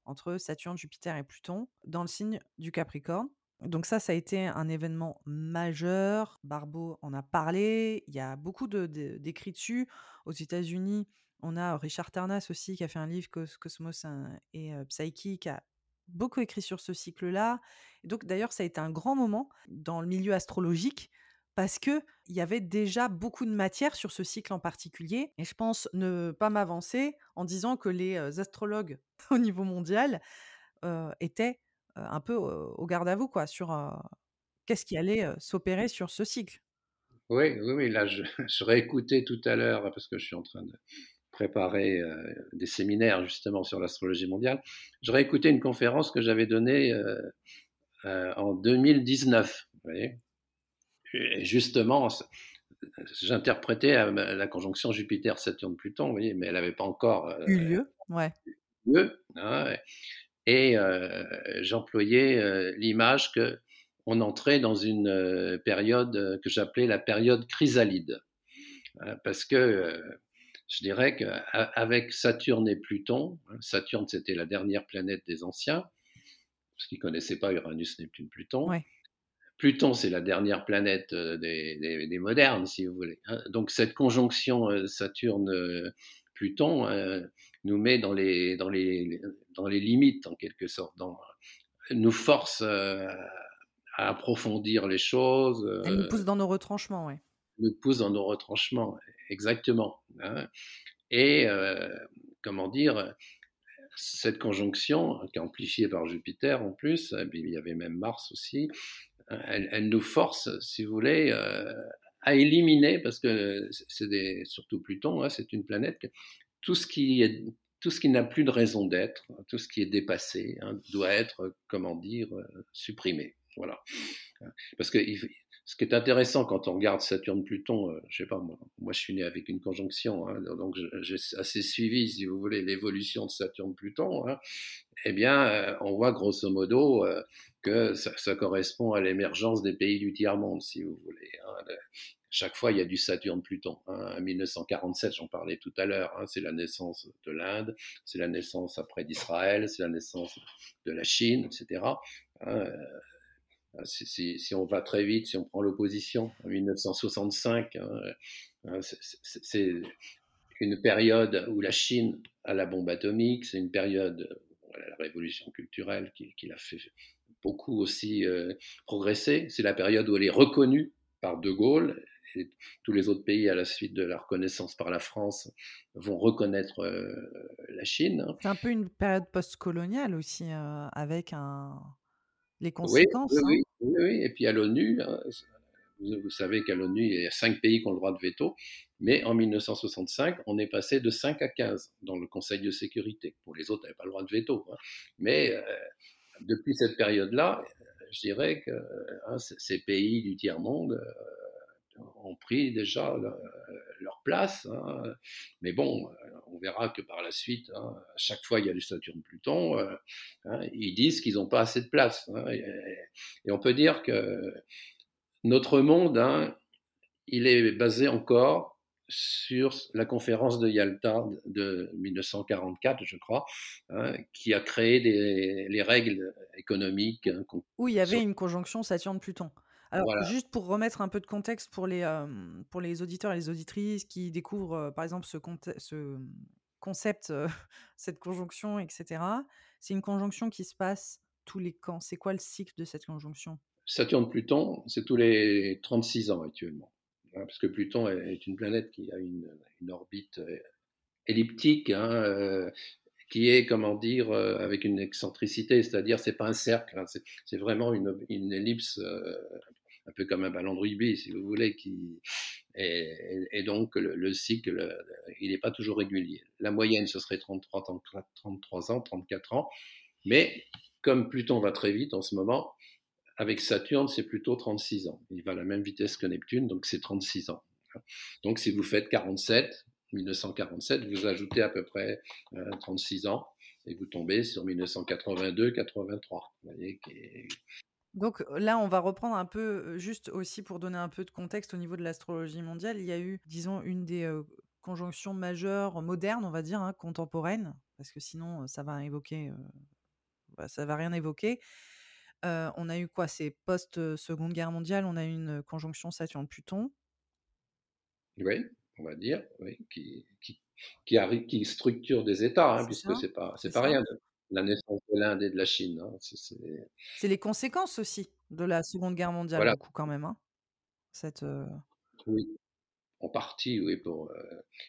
entre Saturne, Jupiter et Pluton dans le signe du Capricorne. Donc ça, ça a été un événement majeur. Barbeau en a parlé. Il y a beaucoup de- de- d'écrits dessus. Aux États-Unis, on a Richard Tarnas aussi qui a fait un livre Cos- Cosmos hein, et euh, Psyche qui a beaucoup écrit sur ce cycle-là. Donc d'ailleurs, ça a été un grand moment dans le milieu astrologique parce que il y avait déjà beaucoup de matière sur ce cycle en particulier. Et je pense ne pas m'avancer en disant que les euh, astrologues au niveau mondial étaient un peu au garde à vous, quoi, sur qu'est-ce qui allait s'opérer sur ce cycle? Oui, oui, oui. Là, je, je réécoutais tout à l'heure parce que je suis en train de préparer des séminaires justement sur l'astrologie mondiale. Je réécoutais une conférence que j'avais donnée en 2019. Vous voyez? Et justement, j'interprétais la conjonction Jupiter-Saturne-Pluton, mais elle n'avait pas encore eu lieu. Ouais. lieu hein, et j'employais l'image que on entrait dans une période que j'appelais la période chrysalide, parce que je dirais qu'avec Saturne et Pluton, hein, Saturne c'était la dernière planète des anciens, parce qu'ils ne connaissaient pas Uranus, Neptune, Pluton. Ouais. Pluton, c'est la dernière planète euh, des, modernes, si vous voulez. Hein. Donc cette conjonction euh, Saturne-Pluton euh, nous met dans les, dans, les, dans les limites, en quelque sorte, dans, nous force à approfondir les choses. Elle nous pousse dans nos retranchements, oui. Nous pousse dans nos retranchements, exactement. Hein. Et, comment dire, cette conjonction, qui est amplifiée par Jupiter en plus, il y avait même Mars aussi, elle, nous force, si vous voulez, euh, à éliminer, parce que c'est surtout Pluton, hein, c'est une planète, tout ce qui est tout ce qui n'a plus de raison d'être, tout ce qui est dépassé, hein, doit être, comment dire, euh, supprimé. Voilà. Parce que ce qui est intéressant quand on regarde Saturne-Pluton, euh, je sais pas, moi, moi je suis né avec une conjonction, hein, donc j'ai assez suivi, si vous voulez, l'évolution de Saturne-Pluton. Hein, eh bien, euh, on voit grosso modo euh, que ça, correspond à l'émergence des pays du tiers-monde, si vous voulez. Hein, chaque fois, il y a du Saturne-Pluton. Hein. En 1947, j'en parlais tout à l'heure, hein, c'est la naissance de l'Inde, c'est la naissance après d'Israël, c'est la naissance de la Chine, etc. Si, si, on va très vite, si on prend l'opposition en 1965, hein, hein, c'est une période où la Chine a la bombe atomique, c'est une période, la révolution culturelle qui, qui l'a fait beaucoup aussi euh, progresser, c'est la période où elle est reconnue par De Gaulle tous les autres pays à la suite de la reconnaissance par la France vont reconnaître euh, la Chine. C'est un peu une période postcoloniale aussi, euh, avec un, les conséquences. Hein. Oui, oui, oui, Et puis à l'ONU, hein, vous, savez qu'à l'ONU, il y a cinq pays qui ont le droit de veto, mais en 1965, on est passé de 5 à 15 dans le Conseil de sécurité. Pour les autres, n'avaient pas le droit de veto. Hein. Mais euh, depuis cette période-là, je dirais que ces pays du tiers-monde ont pris déjà leur place. Hein. Mais bon, on verra que par la suite, hein, à chaque fois il y a du Saturne-Pluton, euh, hein, ils disent qu'ils n'ont pas assez de place. Et, et, on peut dire que notre monde, il est basé encore sur la conférence de Yalta de 1944, je crois, qui a créé les règles économiques. Où il y avait une conjonction Saturne-Pluton. Alors, juste pour remettre un peu de contexte pour les, pour les auditeurs et les auditrices qui découvrent, par exemple, ce, ce concept, cette conjonction, etc. C'est une conjonction qui se passe tous les camps. C'est quoi le cycle de cette conjonction? Saturne-Pluton, c'est tous les 36 ans actuellement. Hein, parce que Pluton est une planète qui a une, orbite elliptique, hein, qui est, comment dire, avec une excentricité, c'est-à-dire c'est pas un cercle, hein, c'est vraiment une, une ellipse un peu comme un ballon de rugby, si vous voulez, qui et, donc le, cycle, il n'est pas toujours régulier. La moyenne, ce serait 33, 33 ans, 34 ans, mais comme Pluton va très vite en ce moment, avec Saturne, c'est plutôt 36 ans. Il va à la même vitesse que Neptune, donc c'est 36 ans. Donc si vous faites 47, 1947, vous ajoutez à peu près 36 euh, ans et vous tombez sur 1982-83. Donc là, on va reprendre un peu, juste aussi pour donner un peu de contexte au niveau de l'astrologie mondiale, il y a eu, disons, une des conjonctions majeures modernes, on va dire, hein, contemporaines, parce que sinon, ça va évoquer, bah, ça va rien évoquer. on a eu quoi? C'est post-seconde guerre mondiale, on a eu une conjonction Saturne-Pluton. Oui, on va dire, oui, qui, qui, qui, structure des États, hein, puisque c'est pas, c'est pas rien la naissance de l'Inde et de la Chine. Hein, c'est les conséquences aussi de la Seconde Guerre mondiale, beaucoup quand même. Hein, cette, Oui. en partie, oui. Pour,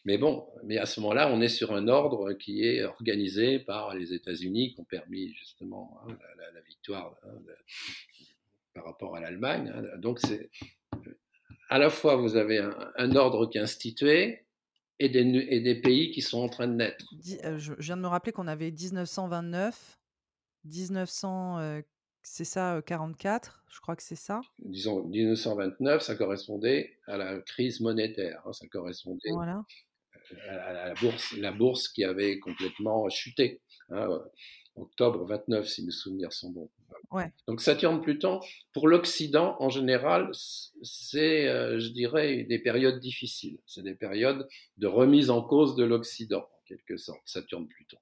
mais bon, mais à ce moment-là, on est sur un ordre qui est organisé par les États-Unis, qui ont permis justement hein, la, victoire hein, par rapport à l'Allemagne. Hein. Donc, c'est à la fois vous avez un, ordre qui est institué et des, et des, pays qui sont en train de naître. Je viens de me rappeler qu'on avait 1929, 1900 c'est ça, 44, je crois que c'est ça. Disons, 1929, ça correspondait à la crise monétaire. Hein, ça correspondait à, la, bourse, la bourse qui avait complètement chuté. Hein, octobre 29, si mes souvenirs sont bons. Ouais. Donc Saturne-Pluton, pour l'Occident en général, c'est, je dirais, des périodes difficiles. C'est des périodes de remise en cause de l'Occident, en quelque sorte, Saturne-Pluton.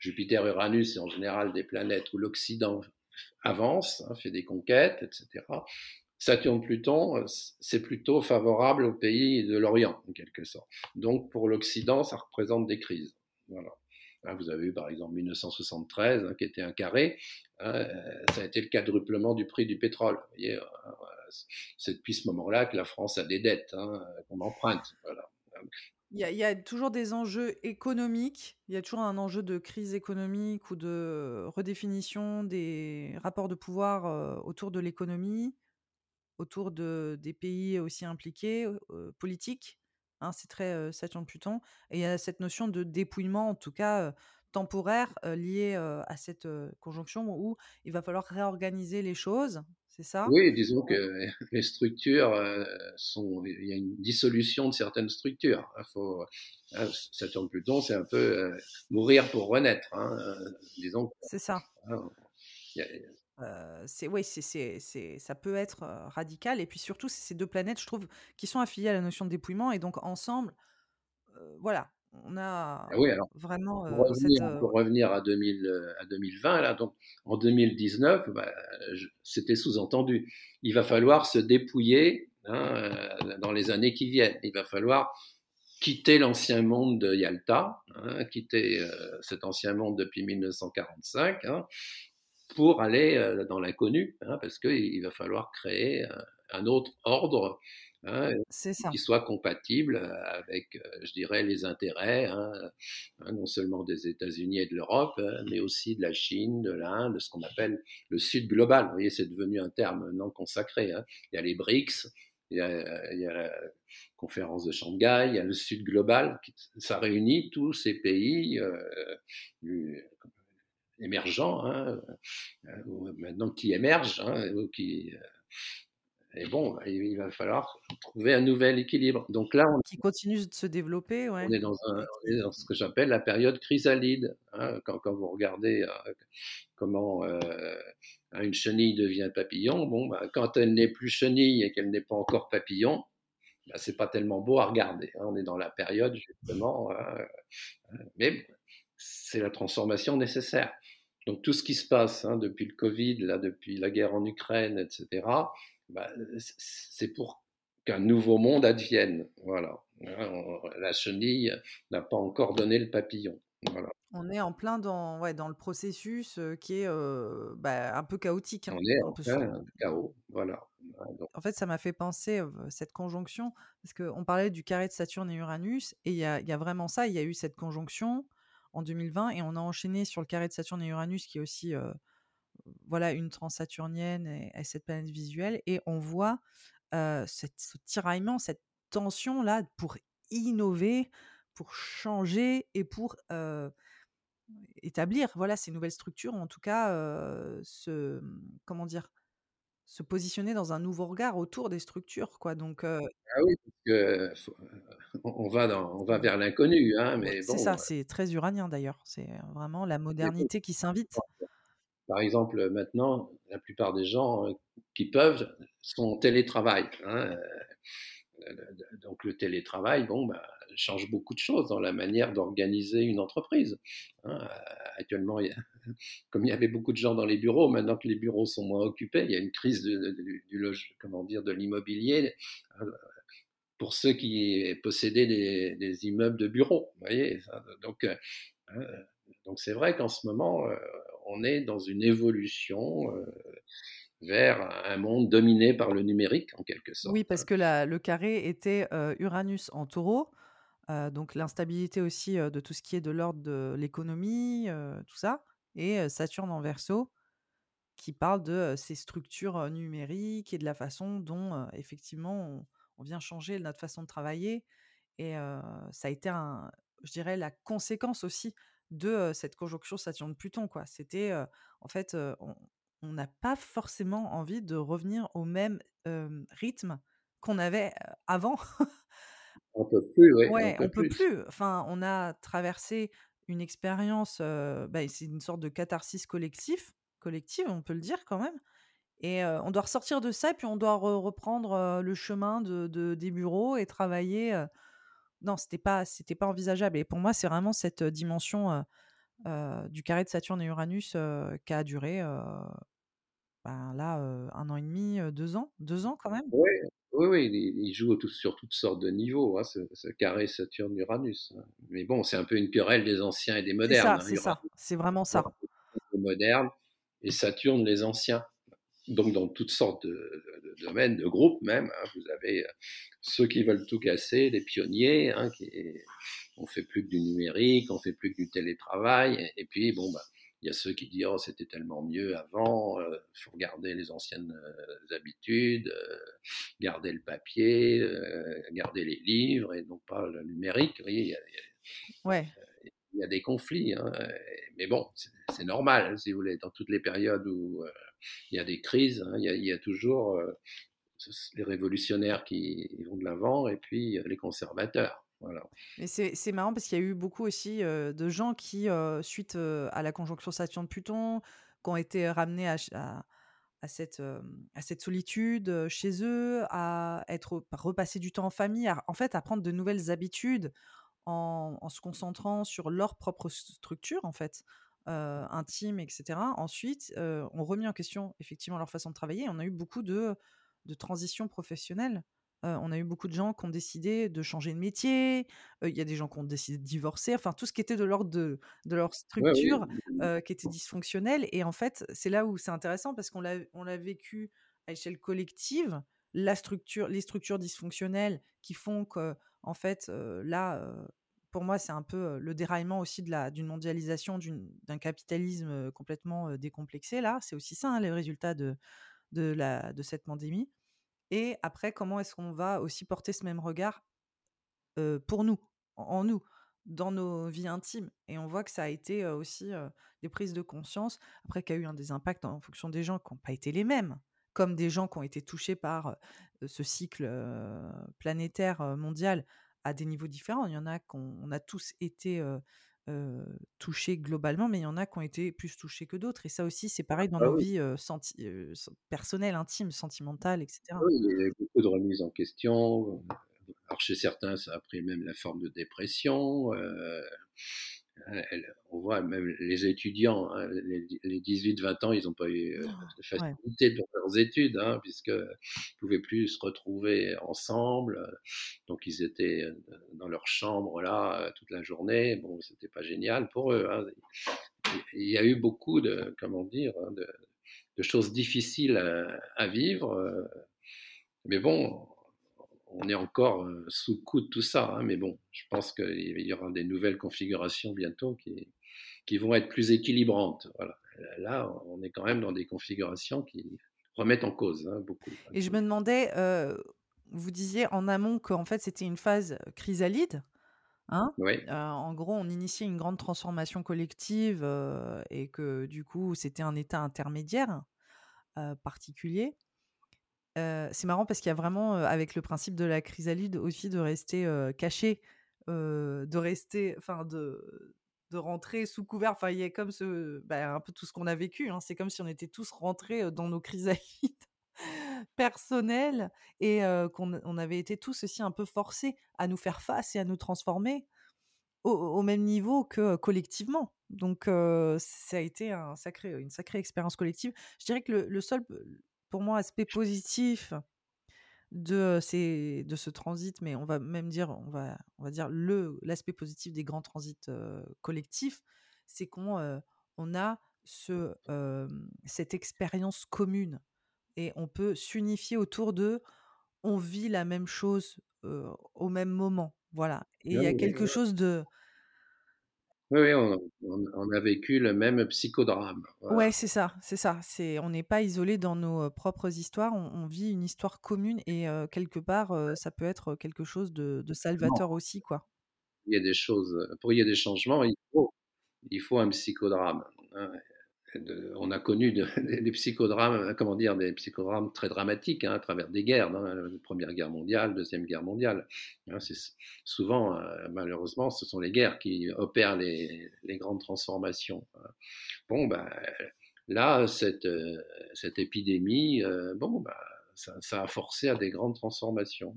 Jupiter-Uranus, c'est en général des planètes où l'Occident avance, hein, fait des conquêtes, etc. Saturne-Pluton, c'est plutôt favorable aux pays de l'Orient, en quelque sorte. Donc, pour l'Occident, ça représente des crises. Voilà. Vous avez eu, par exemple, 1973, hein, qui était un carré. Hein, ça a été le quadruplement du prix du pétrole. Vous voyez, euh, c'est depuis ce moment-là que la France a des dettes qu'on emprunte. Il y, a, toujours des enjeux économiques, il y a toujours un enjeu de crise économique ou de redéfinition des rapports de pouvoir euh, autour de l'économie, autour de, des pays aussi impliqués, euh, politiques. Hein, c'est très euh, Saturne-Pluton. Et il y a cette notion de dépouillement, en tout cas temporaire, liée à cette conjonction où il va falloir réorganiser les choses, ça? Oui, disons que les structures euh, sont. Il y a une dissolution de certaines structures. Faut, Saturne-Pluton, c'est un peu euh, mourir pour renaître. Hein, euh, disons. C'est ça. Hein, c'est oui, c'est, ça peut être radical. Et puis surtout, c'est ces deux planètes, je trouve, qui sont affiliées à la notion de dépouillement. Et donc, ensemble, voilà, on a ah oui, alors, vraiment pour revenir, à, 2000, à 2020, là, donc en 2019, bah, c'était sous-entendu. Il va falloir se dépouiller hein, dans les années qui viennent. Il va falloir quitter l'ancien monde de Yalta, hein, quitter cet ancien monde depuis 1945, hein, pour aller dans l'inconnu, parce qu'il va falloir créer un autre ordre Hein, qui soit compatible avec, je dirais, les intérêts, hein, hein, non seulement des États-Unis et de l'Europe, mais aussi de la Chine, de l'Inde, de ce qu'on appelle le Sud global. Vous voyez, c'est devenu un terme non consacré. Il y a les BRICS, il y a, il y a, la conférence de Shanghai, il y a le Sud global. Ça réunit tous ces pays euh, émergents, hein, maintenant qui émergent, hein, qui et bon, il va falloir trouver un nouvel équilibre. Donc là, on, qui continue de se développer. On, est dans ce que j'appelle la période chrysalide. Hein, quand, quand, vous regardez euh, comment euh, une chenille devient papillon, bon, bah, quand elle n'est plus chenille et qu'elle n'est pas encore papillon, bah, c'est pas tellement beau à regarder. Hein. on est dans la période justement, euh, mais c'est la transformation nécessaire. Donc tout ce qui se passe hein, depuis le Covid, là, depuis la guerre en Ukraine, etc bah, c'est pour qu'un nouveau monde advienne. Voilà. Hein, la chenille n'a pas encore donné le papillon. Voilà. On est en plein dans, ouais, dans le processus qui est bah, un peu chaotique. Hein, on est en plein chaos. Voilà. En fait, ça m'a fait penser cette conjonction, parce qu'on parlait du carré de Saturne et Uranus, et il y a, vraiment ça, il y a eu cette conjonction en 2020, et on a enchaîné sur le carré de Saturne et Uranus, qui est aussi voilà une transsaturnienne et, et, cette planète visuelle et on voit ce tiraillement, cette tension là pour innover, pour changer et pour établir voilà ces nouvelles structures, en tout cas se comment dire se positionner dans un nouveau regard autour des structures quoi. Donc ah oui parce que on va dans, on va vers l'inconnu hein, mais bon, c'est ça c'est très uranien d'ailleurs. C'est vraiment la modernité qui s'invite. Par exemple, maintenant, la plupart des gens qui peuvent sont en télétravail. Hein, donc le télétravail, bon, bah, change beaucoup de choses dans la manière d'organiser une entreprise. Hein. Actuellement, comme il y avait beaucoup de gens dans les bureaux, maintenant que les bureaux sont moins occupés, il y a une crise du, comment dire, de l'immobilier hein, pour ceux qui possédaient des, immeubles de bureaux. donc donc c'est vrai qu'en ce moment, on est dans une évolution euh, vers un monde dominé par le numérique, en quelque sorte. Oui, parce que le carré était Uranus en taureau, donc l'instabilité aussi de tout ce qui est de l'ordre de l'économie, tout ça, et Saturne en verso, qui parle de ces structures numériques et de la façon dont, effectivement, on, vient changer notre façon de travailler. Et ça a été, je dirais, la conséquence aussi de cette conjonction Saturne-Pluton. C'était, en fait, on n'a pas forcément envie de revenir au même rythme qu'on avait avant. on peut plus, oui. Ouais, on peut, peut plus. Enfin, on a traversé une expérience, bah, c'est une sorte de catharsis collectif, collective, on peut le dire quand même. Et on doit ressortir de ça, puis on doit reprendre le chemin de, des bureaux et travailler. non, c'était pas, c'était pas envisageable. Et pour moi, c'est vraiment cette dimension du carré de Saturne et Uranus qui a duré ben là un an et demi, deux ans, deux ans quand même. Oui, oui, oui, il, joue sur toutes sortes de niveaux, hein, ce, carré Saturne-Uranus. Hein. Mais bon, c'est un peu une querelle des anciens et des modernes. C'est ça, c'est c'est vraiment ça. Modernes et Saturne les anciens. Donc dans toutes sortes de, domaines, de groupes même, hein, vous avez ceux qui veulent tout casser, les pionniers, hein, qui on fait plus que du numérique, on fait plus que du télétravail, et, puis bon, bah, il y a ceux qui disent oh, c'était tellement mieux avant, il euh, faut garder les anciennes euh, habitudes, euh, garder le papier, garder les livres et non pas le numérique. Vous voyez, il y a, ouais. il y a des conflits, hein, mais bon, c'est normal, si vous voulez, dans toutes les périodes où il y a des crises, hein, il, y a, il, y a, toujours les révolutionnaires qui vont de l'avant et puis les conservateurs. Mais c'est marrant parce qu'il y a eu beaucoup aussi de gens qui, suite à la conjonction Saturne-Pluton, qui ont été ramenés à, cette, solitude chez eux, à être repassé du temps en famille, à, en fait à prendre de nouvelles habitudes en, se concentrant sur leur propre structure en fait. intime, etc. Ensuite, on remis en question effectivement leur façon de travailler. On a eu beaucoup de transitions professionnelles on a eu beaucoup de gens qui ont décidé de changer de métier. Il y a des gens qui ont décidé de divorcer. Enfin, tout ce qui était de l'ordre de, de leur structure qui était dysfonctionnelle. Et en fait, c'est là où c'est intéressant parce qu'on l'a, on l'a vécu à échelle collective. La structure, les structures dysfonctionnelles qui font que, en fait, là, pour moi, c'est un peu le déraillement aussi de la, d'une mondialisation, d'un capitalisme complètement décomplexé. Là, c'est aussi ça, hein, les résultats de, de, la, de cette pandémie. Et après, comment est-ce qu'on va aussi porter ce même regard pour nous, en, nous, dans nos vies intimes? Et on voit que ça a été aussi des prises de conscience, après qu'il y a eu un des impacts en fonction des gens qui n'ont pas été les mêmes, comme des gens qui ont été touchés par ce cycle planétaire mondial à des niveaux différents. Il y en a qu'on a tous été touchés globalement, mais il y en a qui ont été plus touchés que d'autres. Et ça aussi, c'est pareil dans ah nos vies personnelles, intimes, sentimentales, etc. Oui, il y a eu beaucoup de remises en question. Alors chez certains, ça a pris même la forme de dépression. On voit même les étudiants, hein, les, 18-20 ans, ils n'ont pas eu de facilité dans leurs études, hein, puisqu'ils ne pouvaient plus se retrouver ensemble. Donc ils étaient dans leur chambre là toute la journée. Bon, c'était pas génial pour eux. Hein. Il y a eu beaucoup de, comment dire, de, choses difficiles à, vivre. Mais bon, on est encore sous le coup de tout ça. Hein, mais bon, je pense qu'il y aura des nouvelles configurations bientôt qui, qui vont être plus équilibrantes. Voilà. Là, on est quand même dans des configurations qui remettent en cause hein, beaucoup. Et je me demandais, vous disiez en amont qu'en fait c'était une phase chrysalide. Hein oui. en gros, on initiait une grande transformation collective et que du coup, c'était un état intermédiaire particulier c'est marrant parce qu'il y a vraiment, avec le principe de la chrysalide aussi de rester, caché, de rester enfin de de rentrer sous couvert. Enfin, il y a comme ce bah, un peu tout ce qu'on a vécu, hein. C'est comme si on était tous rentrés, dans nos chrysalides personnelles et qu'on on avait été tous aussi un peu forcés à nous faire face et à nous transformer au même niveau que, collectivement. Donc ça a été un sacré une sacrée expérience collective. Je dirais que le le pour moi, aspect positif de, ces, de ce transit, mais on va même dire, on va, on va dire le, l'aspect positif des grands transits collectifs, c'est qu'on on a ce, cette expérience commune et on peut s'unifier autour de on vit la même chose au même moment. Voilà. Et il y a quelque chose de. Oui, oui on, on, a vécu le même psychodrame. Ouais, c'est ça, c'est ça. C'est, on n'est pas isolé dans nos propres histoires, on, vit une histoire commune et quelque part, ça peut être quelque chose de, salvateur aussi, quoi. Il y a des choses, pour y a des changements, il faut, il faut un psychodrame. Hein on a connu des psychodrames, comment dire, des psychodrames très dramatiques hein, à travers des guerres, hein, la Première Guerre mondiale, Deuxième Guerre mondiale. Hein, souvent, euh, malheureusement, ce sont les guerres qui opèrent les, grandes transformations. Bon, ben, là, cette, euh, cette épidémie, euh, bon, ben, ça, a forcé à des grandes transformations.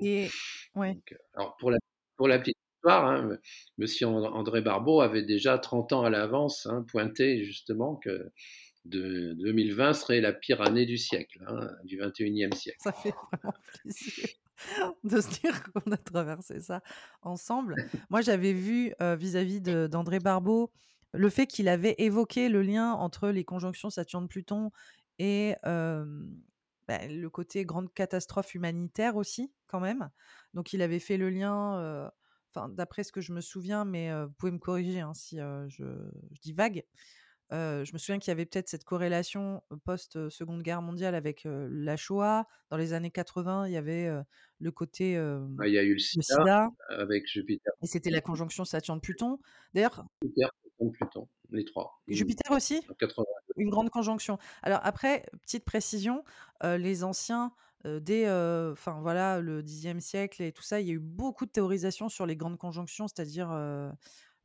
Et ouais. alors pour la, pour la petite Hein, Monsieur André Barbeau avait déjà 30 ans à l'avance hein, pointé justement que de 2020 serait la pire année du siècle, hein, du 21e siècle. Ça fait vraiment plaisir de se dire qu'on a traversé ça ensemble. Moi, j'avais vu euh, vis-à-vis d'André Barbeau le fait qu'il avait évoqué le lien entre les conjonctions Saturne-Pluton et bah, le côté grande catastrophe humanitaire aussi, quand même. Donc, il avait fait le lien d'après ce que je me souviens, mais vous pouvez me corriger hein, si je, dis vague. je me souviens qu'il y avait peut-être cette corrélation post-Seconde Guerre mondiale avec la Shoah. Dans les années 80, il y avait le côté. Ah, il y a eu le sida, avec Jupiter. Et c'était la conjonction Saturne-Pluton. D'ailleurs. Jupiter, Pluton, les trois. Jupiter aussi? Une grande conjonction. Alors après, petite précision, les anciens dès voilà, le Xe siècle et tout ça, il y a eu beaucoup de théorisations sur les grandes conjonctions, c'est-à-dire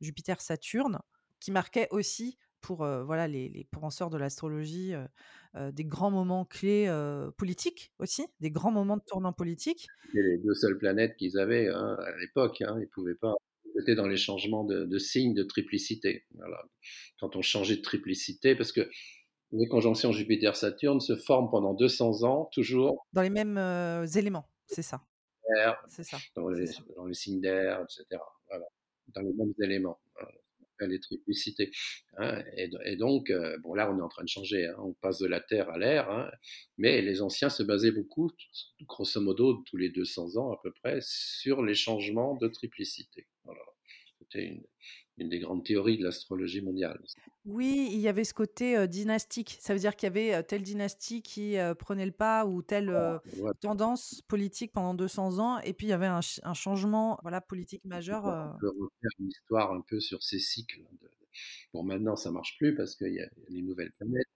Jupiter-Saturne, qui marquaient aussi pour voilà les, penseurs de l'astrologie des grands moments clés politiques aussi, des grands moments de tournant politique. C'était les deux seules planètes qu'ils avaient hein, à l'époque. Hein, ils pouvaient pas. C'était dans les changements de, signes de triplicité. Quand on changeait de triplicité, parce que les conjonctions Jupiter-Saturne se forment pendant 200 ans, toujours. Dans les mêmes euh, éléments, c'est ça. C'est ça. Dans les, dans signes d'air, etc. Voilà. Dans les mêmes éléments. les triplicités. Hein. Et, donc, euh, bon, là, on est en train de changer. Hein. On passe de la Terre à l'air. Hein. Mais les anciens se basaient beaucoup, grosso modo, tous les 200 ans à peu près, sur les changements de triplicité. Voilà. C'était une, une des grandes théories de l'astrologie mondiale. Oui, il y avait ce côté dynastique. Ça veut dire qu'il y avait telle dynastie qui prenait le pas ou telle tendance politique pendant 200 ans, et puis il y avait un, changement voilà, politique majeur. On peut refaire une histoire un peu sur ces cycles. Bon, maintenant, ça marche plus parce qu'il y a les nouvelles planètes.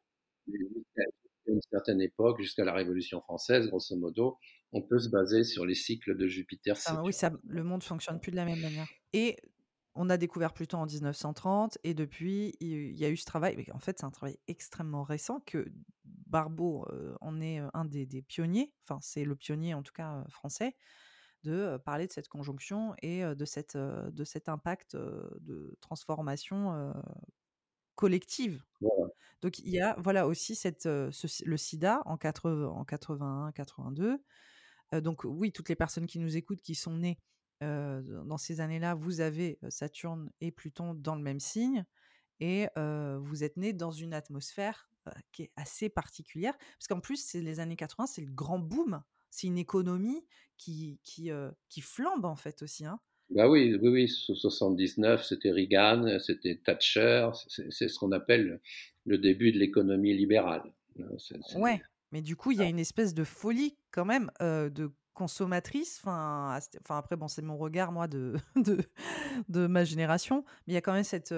Une certaine époque, jusqu'à la Révolution française, grosso modo, on peut se baser sur les cycles de Jupiter. Ah, oui, ça, le monde fonctionne plus de la même manière. Et on a découvert Pluton en 1930 et depuis, il y a eu ce travail. Mais en fait, c'est un travail extrêmement récent que Barbeau en est un des, pionniers. Enfin, c'est le pionnier, en tout cas français, de parler de cette conjonction et de, cette, de cet impact de transformation collective. Donc, il y a voilà aussi cette, le sida en, 80, en 81, 82. donc, oui, toutes les personnes qui nous écoutent, qui sont nées dans ces années-là, vous avez Saturne et Pluton dans le même signe et vous êtes né dans une atmosphère qui est assez particulière. Parce qu'en plus, c'est les années 80, c'est le grand boom. C'est une économie qui, qui, qui flambe en fait aussi. Hein. Bah oui, oui, oui, 79, c'était Reagan, c'était Thatcher, c'est ce qu'on appelle le début de l'économie libérale. Hein, ouais, mais du coup, il y a une espèce de folie quand même de consommatrice. Enfin, après, bon, c'est mon regard, moi, de, de, ma génération. Mais il y a quand même cette,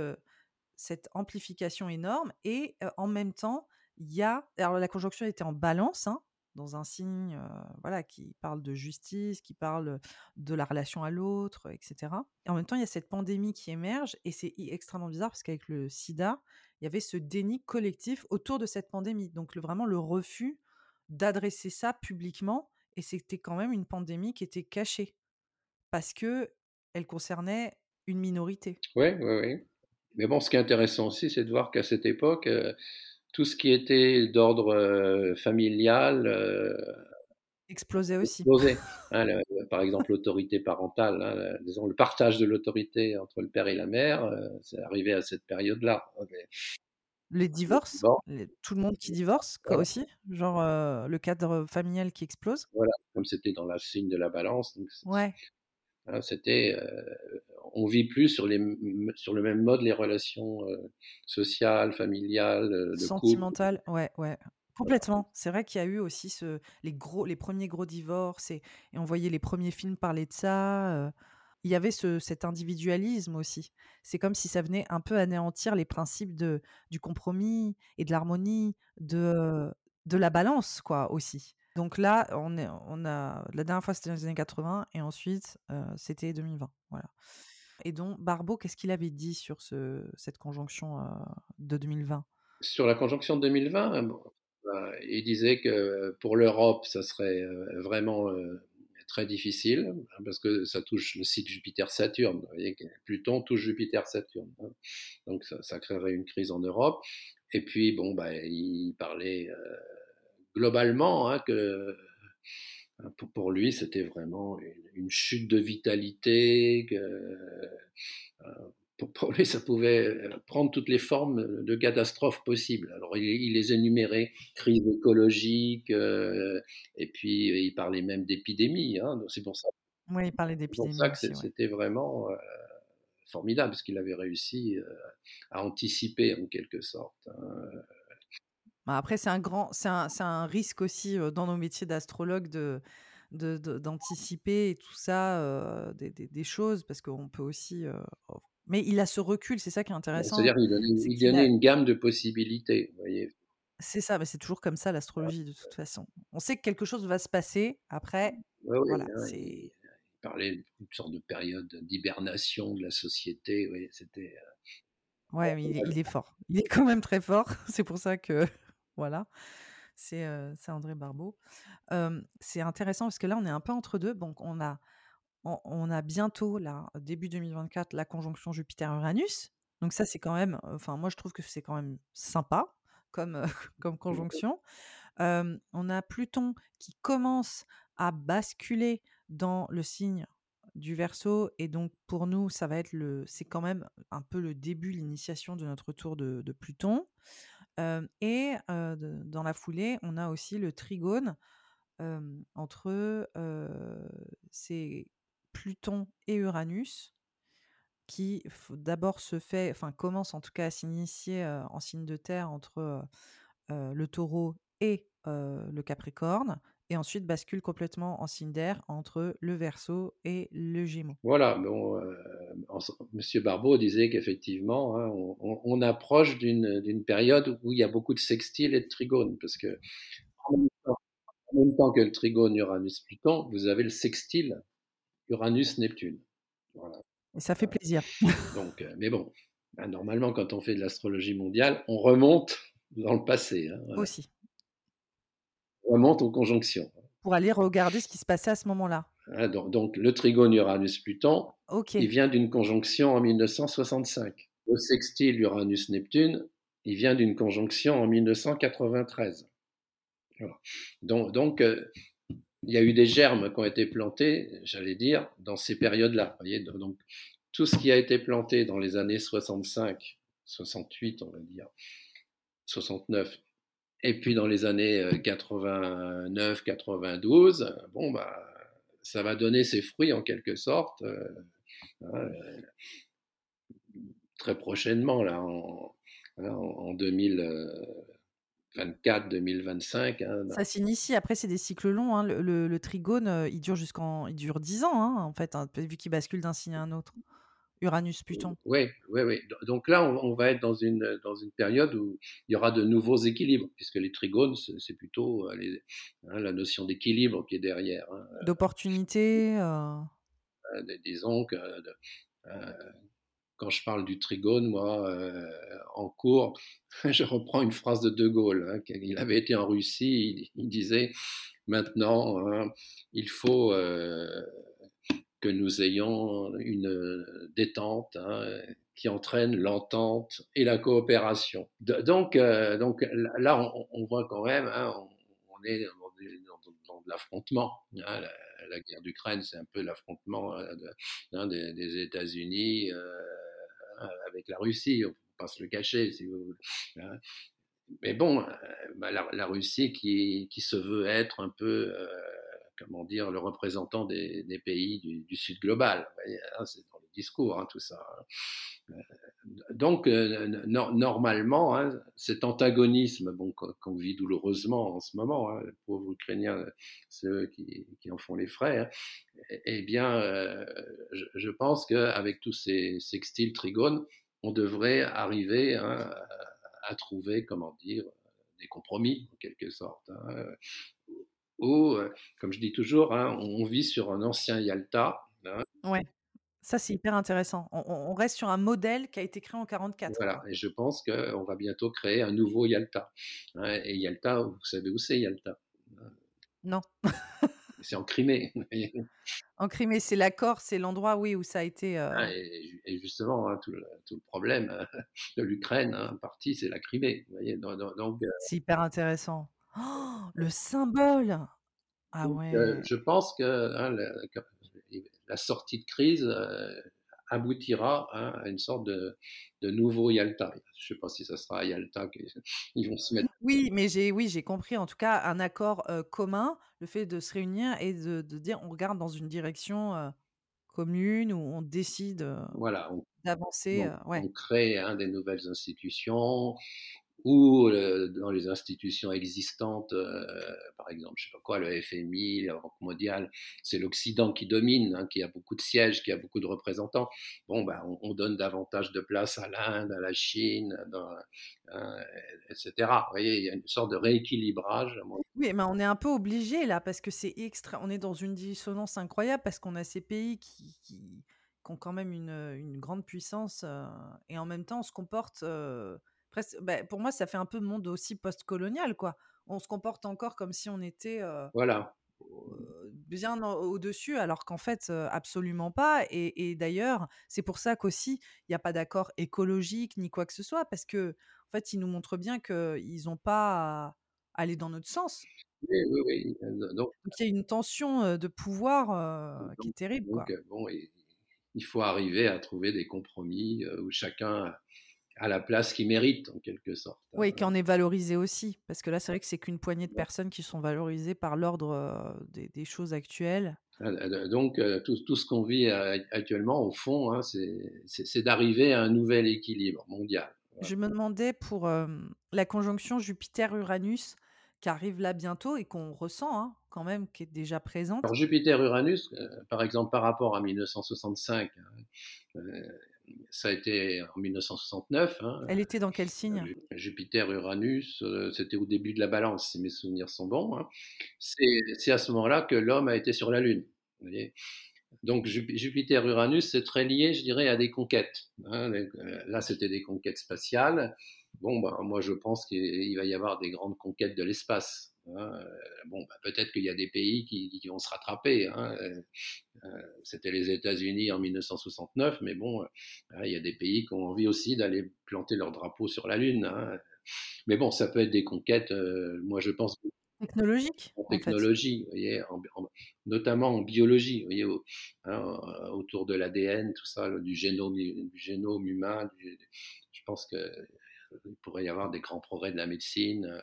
cette amplification énorme. Et en même temps, il y a. Alors, la conjonction était en balance, hein, dans un signe voilà, qui parle de justice, qui parle de la relation à l'autre, etc. Et en même temps, il y a cette pandémie qui émerge. Et c'est extrêmement bizarre parce qu'avec le sida, il y avait ce déni collectif autour de cette pandémie. Donc, vraiment le refus d'adresser ça publiquement et c'était quand même une pandémie qui était cachée parce que elle concernait une minorité. Oui, oui, oui. Mais bon, ce qui est intéressant aussi, c'est de voir qu'à cette époque, tout ce qui était d'ordre familial explosait aussi. Explosait. Hein, par exemple, l'autorité parentale, hein, disons, le partage de l'autorité entre le père et la mère, c'est arrivé à cette période-là. Les divorces, les tout le monde qui divorce quoi aussi, genre, le cadre familial qui explose. Voilà, comme c'était dans la signe de la Balance, donc Ouais. Hein, c'était, on vit plus sur les sur le même mode les relations, sociales, familiales, heu, de couple. Sentimentales, ouais, ouais, complètement. C'est vrai qu'il y a eu aussi ce les gros les premiers gros divorces et et on voyait les premiers films parler de ça, il y avait ce cet individualisme aussi. C'est comme si ça venait un peu anéantir les principes de du compromis et de l'harmonie, de de la balance quoi aussi. Donc là, on est on a la dernière fois, c'était dans les années 80 et ensuite, c'était 2020, voilà. Et donc Barbot, qu'est-ce qu'il avait dit sur ce cette conjonction, de 2020? Sur la conjonction de 2020, bon, bah, il disait que pour l'Europe, ça serait, vraiment, très difficile, hein, parce que ça touche le cycle Jupiter-Saturne. Pluton touche Jupiter-Saturne, hein. Donc ça, créerait une crise en Europe. Et puis, bon, bah, il parlait euh, globalement hein, que pour, lui, c'était vraiment une, chute de vitalité, euh, pour, lui, ça pouvait prendre toutes les formes de catastrophes possibles. Alors, il, il les énumérait, crise écologique, euh, et puis il parlait même d'épidémie. Hein, c'est pour ça. Oui, il parlait d'épidémie. C'est pour ça que c'était ouais. vraiment euh, formidable, parce qu'il avait réussi euh, à anticiper en quelque sorte. Hein. Bah, après, c'est un grand, c'est un, un, risque aussi euh, dans nos métiers d'astrologue de d'anticiper et tout ça, euh, des, des, des, choses, parce qu'on peut aussi. Euh, mais il a ce recul, c'est ça qui est intéressant. C'est-à-dire qu'il donnait, il donnait a... une gamme de possibilités, vous voyez. C'est ça, mais c'est toujours comme ça l'astrologie de toute façon. On sait que quelque chose va se passer, après, ouais, voilà. Ouais, il parlait d'une sorte de période d'hibernation de la société, oui, c'était. Ouais, mais il, est, il est fort. Il est quand même très fort. C'est pour ça que voilà, c'est euh, André Barbeau. Euh, c'est intéressant parce que là, on est un peu entre deux. Donc, on a, on, on a bientôt, là, début 2024, la conjonction Jupiter-Uranus. Donc, ça, c'est quand même, enfin, moi, je trouve que c'est quand même sympa comme, euh, comme conjonction. Euh, on a Pluton qui commence à basculer dans le signe du Verseau et donc pour nous ça va être le c'est quand même un peu le début l'initiation de notre tour de, de Pluton euh, et de, dans la foulée on a aussi le trigone entre c'est Pluton et Uranus qui d'abord se fait enfin commence en tout cas à s'initier en signe de terre entre le Taureau et le Capricorne et ensuite bascule complètement en signe d'air entre le Verseau et le Gémeaux. Voilà, bon, Monsieur Barbeau disait qu'effectivement, hein, on, on, approche d'une période où il y a beaucoup de sextiles et de trigones, parce que en même temps que le trigone Uranus-Pluton, vous avez le sextile Uranus-Neptune. Voilà. Et ça fait plaisir. Donc, euh, mais bon, ben, normalement, quand on fait de l'astrologie mondiale, on remonte dans le passé. Hein, voilà. Aussi remonte aux conjonctions. Pour aller regarder ce qui se passait à ce moment-là. Hein, donc, donc, le trigone Uranus-Pluton, okay. il vient d'une conjonction en 1965. Le sextile Uranus-Neptune, il vient d'une conjonction en 1993. Voilà. Donc, donc euh, il y a eu des germes qui ont été plantés, j'allais dire, dans ces périodes-là. Donc, tout ce qui a été planté dans les années 65, 68, on va dire, 69, et puis dans les années 89, 92, bon, bah, ça va donner ses fruits en quelque sorte euh, hein, très prochainement, là, en, en 2024, 2025. Hein, ça s'initie, après c'est des cycles longs. Hein. Le, le, le, trigone, il dure jusqu'en, il dure 10 ans, hein, en fait, vu qu'il bascule d'un signe à un autre. Uranus-Pluton. Oui, oui, oui. Donc là, on, on, va être dans une, dans une période où il y aura de nouveaux équilibres, puisque les trigones, c'est plutôt les, hein, la notion d'équilibre qui est derrière. Hein. D'opportunité euh... euh, Disons que euh, quand je parle du trigone, moi, euh, en cours, je reprends une phrase de De Gaulle. Hein, il avait été en Russie, il, disait maintenant, hein, il faut euh, que nous ayons une détente hein, qui entraîne l'entente et la coopération. donc, euh, donc là, on, voit quand même, on, est dans, de l'affrontement. La, guerre d'Ukraine, c'est un peu l'affrontement de, des, États-Unis avec la Russie. pas se le cacher, si vous voulez. Hein. Mais bon, bah, la, Russie qui, se veut être un peu comment dire, le représentant des, pays du, Sud global. Hein, c'est discours, hein, tout ça. Hein. Euh, donc, euh, normalement, cet antagonisme bon, qu'on vit douloureusement en ce moment, les pauvres Ukrainiens, ceux qui, en font les frais, eh, eh bien, euh, je, pense qu'avec tous ces sextiles trigones, on devrait arriver à trouver, comment dire, des compromis, en quelque sorte où, comme je dis toujours, hein, on vit sur un ancien Yalta. Hein. Ouais, ça c'est hyper intéressant. On, reste sur un modèle qui a été créé en 44. Voilà, et je pense qu'on va bientôt créer un nouveau Yalta. Hein. Et Yalta, vous savez où c'est Yalta? Non. c'est en Crimée. en Crimée, c'est l'accord, c'est l'endroit, oui, où ça a été. Euh ah, et, justement, tout le, tout, le, problème de l'Ukraine, en partie, c'est la Crimée. Vous voyez, donc, euh c'est hyper intéressant. Oh, le symbole! Ah ouais. je pense que hein, la, sortie de crise aboutira hein, à une sorte de, de, nouveau Yalta. Je ne sais pas si ça sera à Yalta qu'ils vont se mettre. Oui, mais j'ai oui, j'ai compris en tout cas un accord commun, le fait de se réunir et de, de, dire on regarde dans une direction commune où on décide voilà, d'avancer. ouais. on crée hein, des nouvelles institutions, ou dans les institutions existantes, euh, par exemple, je sais pas quoi, le FMI, la Banque mondiale, c'est l'Occident qui domine, hein, qui a beaucoup de sièges, qui a beaucoup de représentants. Bon, ben, on, donne davantage de place à l'Inde, à la Chine, hein, etc. Vous voyez, il y a une sorte de rééquilibrage. Oui, mais on est un peu obligé là, parce que c'est extra. On est dans une dissonance incroyable parce qu'on a ces pays qui, ont quand même une, grande puissance euh, et en même temps on se comporte. Euh, bah, pour moi, ça fait un peu monde aussi post-colonial, quoi. On se comporte encore comme si on était voilà. bien au-dessus, alors qu'en fait, absolument pas. Et, d'ailleurs, c'est pour ça qu'aussi, il n'y a pas d'accord écologique ni quoi que ce soit, parce que en fait, ils nous montrent bien qu'ils n'ont pas à aller dans notre sens. Oui, oui, oui. Donc, il y a une tension de pouvoir qui est terrible. Donc, bon, il faut arriver à trouver des compromis où chacun à la place qu'il mérite en quelque sorte. Oui, hein. en est valorisé aussi, parce que là c'est vrai que c'est qu'une poignée de personnes qui sont valorisées par l'ordre euh, des, choses actuelles. Ah, euh, donc euh, tout, tout, ce qu'on vit actuellement, au fond, hein, c'est d'arriver à un nouvel équilibre mondial. Je me demandais pour la conjonction Jupiter-Uranus qui arrive là bientôt et qu'on ressent hein, quand même, qui est déjà présente. Alors Jupiter-Uranus, par exemple par rapport à 1965, ça a été en 1969. Hein. Elle était dans quel signe? Jupiter-Uranus, euh, c'était au début de la balance, si mes souvenirs sont bons. Hein. C'est à ce moment-là que l'homme a été sur la Lune. donc Jupiter-Uranus, c'est très lié, je dirais, à des conquêtes. Hein. Euh, là, c'était des conquêtes spatiales. Bon, ben, moi, je pense qu'il va y avoir des grandes conquêtes de l'espace. Hein, euh, bon, bah, peut-être qu'il y a des pays qui, vont se rattraper. Hein, euh, euh, c'était les États-Unis en 1969, mais bon, il y a des pays qui ont envie aussi d'aller planter leur drapeau sur la Lune. Hein. Mais bon, ça peut être des conquêtes, moi je pense. Technologique. En technologie, vous voyez, notamment en biologie, vous voyez, autour de l'ADN, tout ça, du génome, du génome humain. je pense qu'il pourrait y avoir des grands progrès de la médecine.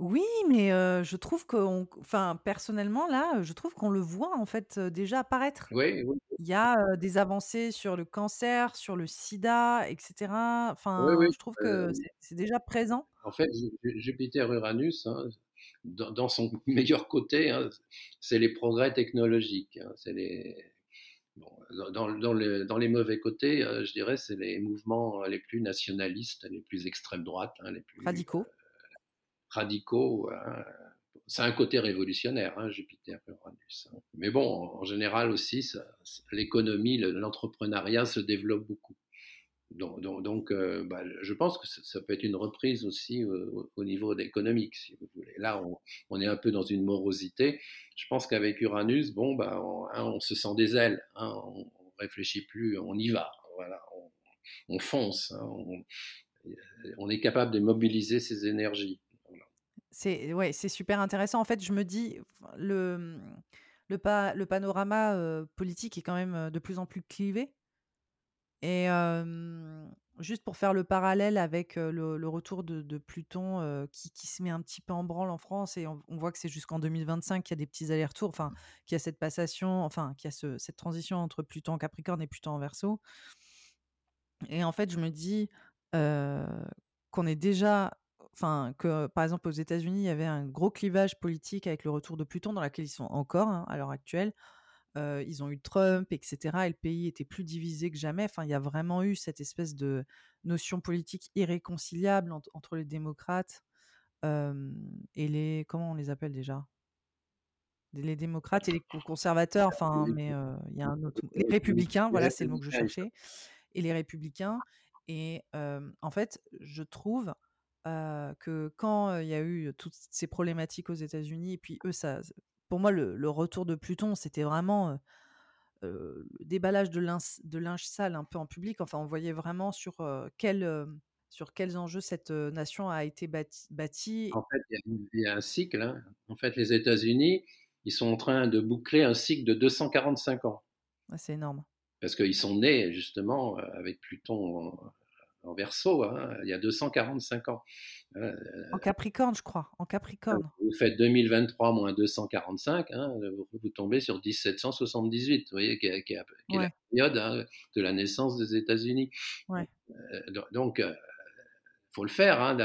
Oui, mais je trouve qu'on enfin, personnellement, là, je trouve qu'on le voit, en fait, déjà apparaître. Oui, oui. Il y a, des avancées sur le cancer, sur le sida et cetera. Enfin, je trouve que c'est déjà présent. en fait, Jupiter-Uranus, hein, dans son meilleur côté, hein, c'est les progrès technologiques, hein, c'est les dans dans les mauvais côtés, je dirais, c'est les mouvements, les plus nationalistes, les plus extrême droite, les plus, Radicaux radicaux. Hein. Un côté révolutionnaire, hein, Jupiter Uranus. Hein. Mais bon, en général aussi, l'économie, l'entrepreneuriat se développe beaucoup. Donc, euh, bah, je pense que ça, peut être une reprise aussi au, niveau économique, si vous voulez. Là, on, est un peu dans une morosité. Je pense qu'avec Uranus, bon, bah, on, se sent des ailes. on, ne réfléchit plus, on y va. Voilà, on, fonce. on, est capable de mobiliser ses énergies. C'est ouais, c'est super intéressant. En fait, je me dis, le, mmh, le, le panorama politique est quand même de plus en plus clivé. Et juste pour faire le parallèle avec le, retour de, Pluton qui, se met un petit peu en branle en France et on, voit que c'est jusqu'en 2025 qu'il y a des petits allers-retours, enfin, qu'il y a cette passation, enfin, qu'il y a cette transition entre Pluton en Capricorne et Pluton en Verseau. Et en fait, je me dis qu'on est déjà, enfin, que par exemple aux États-Unis, il y avait un gros clivage politique avec le retour de Pluton dans lequel ils sont encore hein, à l'heure actuelle ils ont eu Trump, etc. Et le pays était plus divisé que jamais. Enfin, il y a vraiment eu cette espèce de notion politique irréconciliable entre les démocrates et les comment on les appelle déjà? Les démocrates et les conservateurs, enfin, mais il y a un autre. Les républicains, voilà, c'est le mot que je cherchais. Et les républicains. Et en fait, je trouve que quand il y a eu toutes ces problématiques aux États-Unis, et puis eux, ça, pour moi, le, retour de Pluton, c'était vraiment le déballage de, de, linge sale un peu en public. Enfin, on voyait vraiment sur, quel, sur quels enjeux cette nation a été bâtie. En fait, il y, a un cycle. Hein. En fait, les États-Unis, ils sont en train de boucler un cycle de 245 ans. c'est énorme. Parce qu'ils sont nés justement avec Pluton en verso, hein, il y a 245 ans. Hein, euh, en Capricorne, je crois. En Capricorne. Vous faites 2023 moins 245, hein, vous, tombez sur 1778, vous voyez, qui est, la période hein, de la naissance des États-Unis. Ouais. Euh, donc, il euh, faut le faire.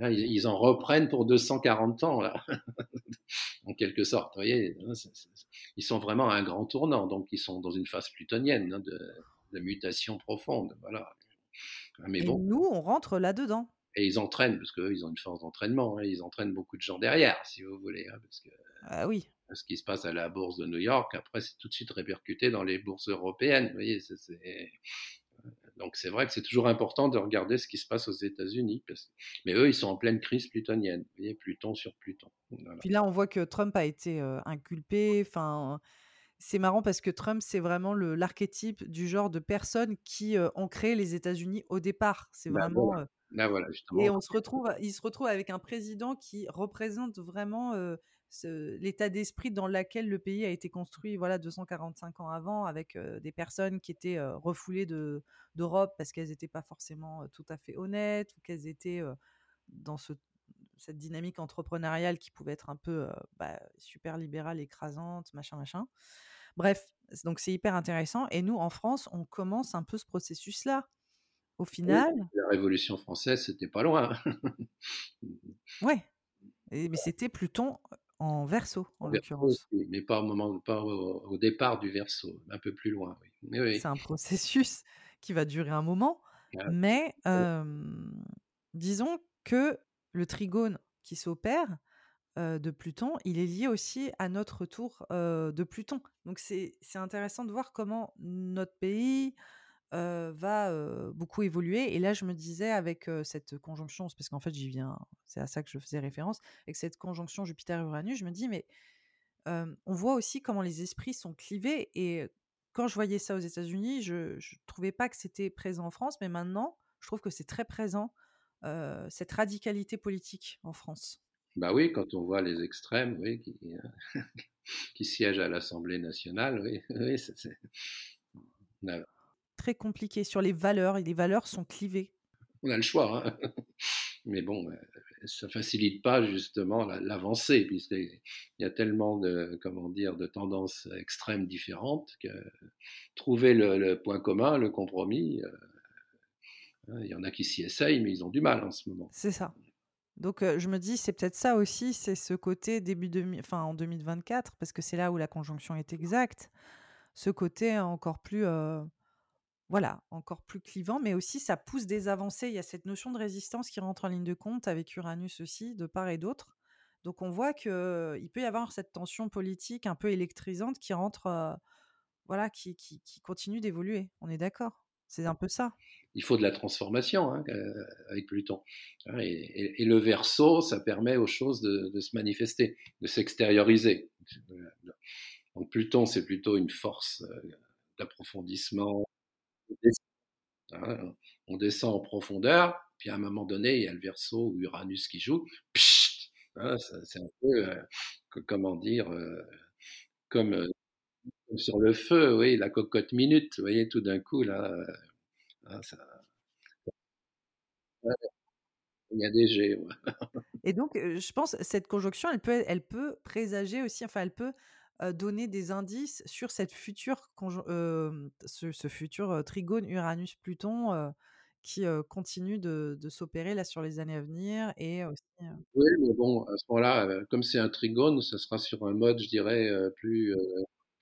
ils en reprennent pour 240 ans, là, en quelque sorte. Vous voyez, ils sont vraiment à un grand tournant, donc ils sont dans une phase plutonienne de, de mutation profonde. Voilà. Ah, mais bon. nous, on rentre là-dedans. Et ils entraînent, parce qu'eux, ils ont une force d'entraînement. Hein, ils entraînent beaucoup de gens derrière, si vous voulez. Hein, parce que, ah oui. Ce qui se passe à la bourse de New York, après, c'est tout de suite répercuté dans les bourses européennes. Vous voyez, Donc c'est vrai que c'est toujours important de regarder ce qui se passe aux États-Unis. Mais eux, ils sont en pleine crise plutonienne. Vous voyez, Pluton sur Pluton. Puis là, on voit que Trump a été euh, inculpé. Enfin, c'est marrant parce que Trump, c'est vraiment l'archétype du genre de personne qui ont créé les États-Unis au départ. C'est bah, vraiment. Bah, voilà. Et on se retrouve, il se retrouve avec un président qui représente vraiment l'état d'esprit dans lequel le pays a été construit voilà 245 ans avant avec des personnes qui étaient refoulées de d'Europe parce qu'elles n'étaient pas forcément tout à fait honnêtes ou qu'elles étaient dans cette dynamique entrepreneuriale qui pouvait être un peu bah, super libérale, écrasante, machin, machin. Bref, donc c'est hyper intéressant. Et nous, en France, on commence un peu ce processus-là. Au final. la Révolution française, c'était pas loin. ouais. mais c'était Pluton en verso, en, l'occurrence. Mais pas au moment, pas au, départ du verso, un peu plus loin. Oui. C'est un processus qui va durer un moment, ah. mais disons que le trigone qui s'opère, de Pluton, il est lié aussi à notre retour de Pluton. Donc c'est intéressant de voir comment notre pays va beaucoup évoluer. Et là, je me disais avec cette conjonction, parce qu'en fait j'y viens, c'est à ça que je faisais référence, avec cette conjonction Jupiter-Uranus, je me dis, mais on voit aussi comment les esprits sont clivés. Et quand je voyais ça aux États-Unis, je ne trouvais pas que c'était présent en France, mais maintenant, je trouve que c'est très présent, cette radicalité politique en France. Bah oui, quand on voit les extrêmes oui, qui, euh, qui siègent à l'Assemblée nationale, oui, oui c'est très compliqué sur les valeurs et les valeurs sont clivées. On a le choix, hein mais bon, euh, ça facilite pas justement l'avancée puisqu'il y a tellement de comment dire de tendances extrêmes différentes que trouver le, point commun, le compromis, euh, hein, il y en a qui s'y essayent mais ils ont du mal en ce moment. C'est ça. Donc je me dis, c'est peut-être ça aussi, c'est ce côté début de, enfin, en 2024, parce que c'est là où la conjonction est exacte, ce côté encore plus, voilà, encore plus clivant, mais aussi ça pousse des avancées. Il y a cette notion de résistance qui rentre en ligne de compte avec Uranus aussi, de part et d'autre. Donc on voit qu'il peut y avoir cette tension politique un peu électrisante qui rentre, voilà, qui continue d'évoluer. On est d'accord? C'est un peu ça il faut de la transformation hein, euh, avec Pluton. Hein, et, le verso, ça permet aux choses de, se manifester, de s'extérioriser. Donc Pluton, c'est plutôt une force euh, d'approfondissement. Hein, on descend en profondeur, puis à un moment donné, il y a le verso ou Uranus qui joue. c'est un peu, euh, comment dire, comme, sur le feu, oui, la cocotte minute. Vous voyez, tout d'un coup, là, Hein, Il y a des G. Et donc, je pense cette conjonction, elle peut, elle peut présager aussi, enfin, elle peut donner des indices sur cette future ce, ce, futur trigone Uranus-Pluton qui continue de, de s'opérer là sur les années à venir et aussi. Oui, mais bon, à ce moment-là, comme c'est un trigone, ça sera sur un mode, je dirais, plus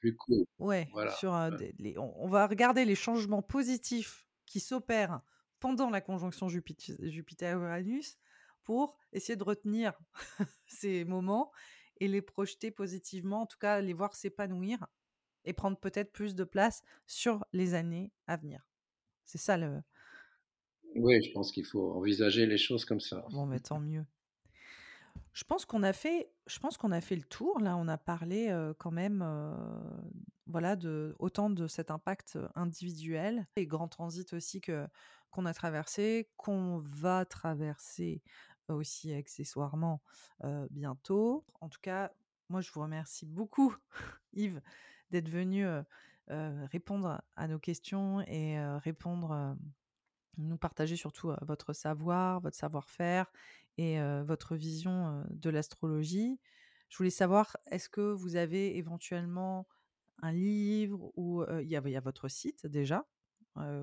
plus. Ouais, voilà. sur les, on, on, va regarder les changements positifs qui s'opèrent pendant la conjonction Jupiter-Uranus pour essayer de retenir ces moments et les projeter positivement, en tout cas les voir s'épanouir et prendre peut-être plus de place sur les années à venir. C'est ça le. Oui, je pense qu'il faut envisager les choses comme ça. Bon, mais tant mieux. Je pense qu'on a fait, je pense qu'on a fait le tour. Là, on a parlé quand même, voilà, de autant de cet impact individuel et grand transit aussi que qu'on a traversé, qu'on va traverser aussi accessoirement bientôt. En tout cas, moi, je vous remercie beaucoup, Yves, d'être venu répondre à nos questions et répondre, nous partager surtout votre savoir, votre savoir-faire et votre vision de l'astrologie. Je voulais savoir, est-ce que vous avez éventuellement un livre ou il y, y, a votre site déjà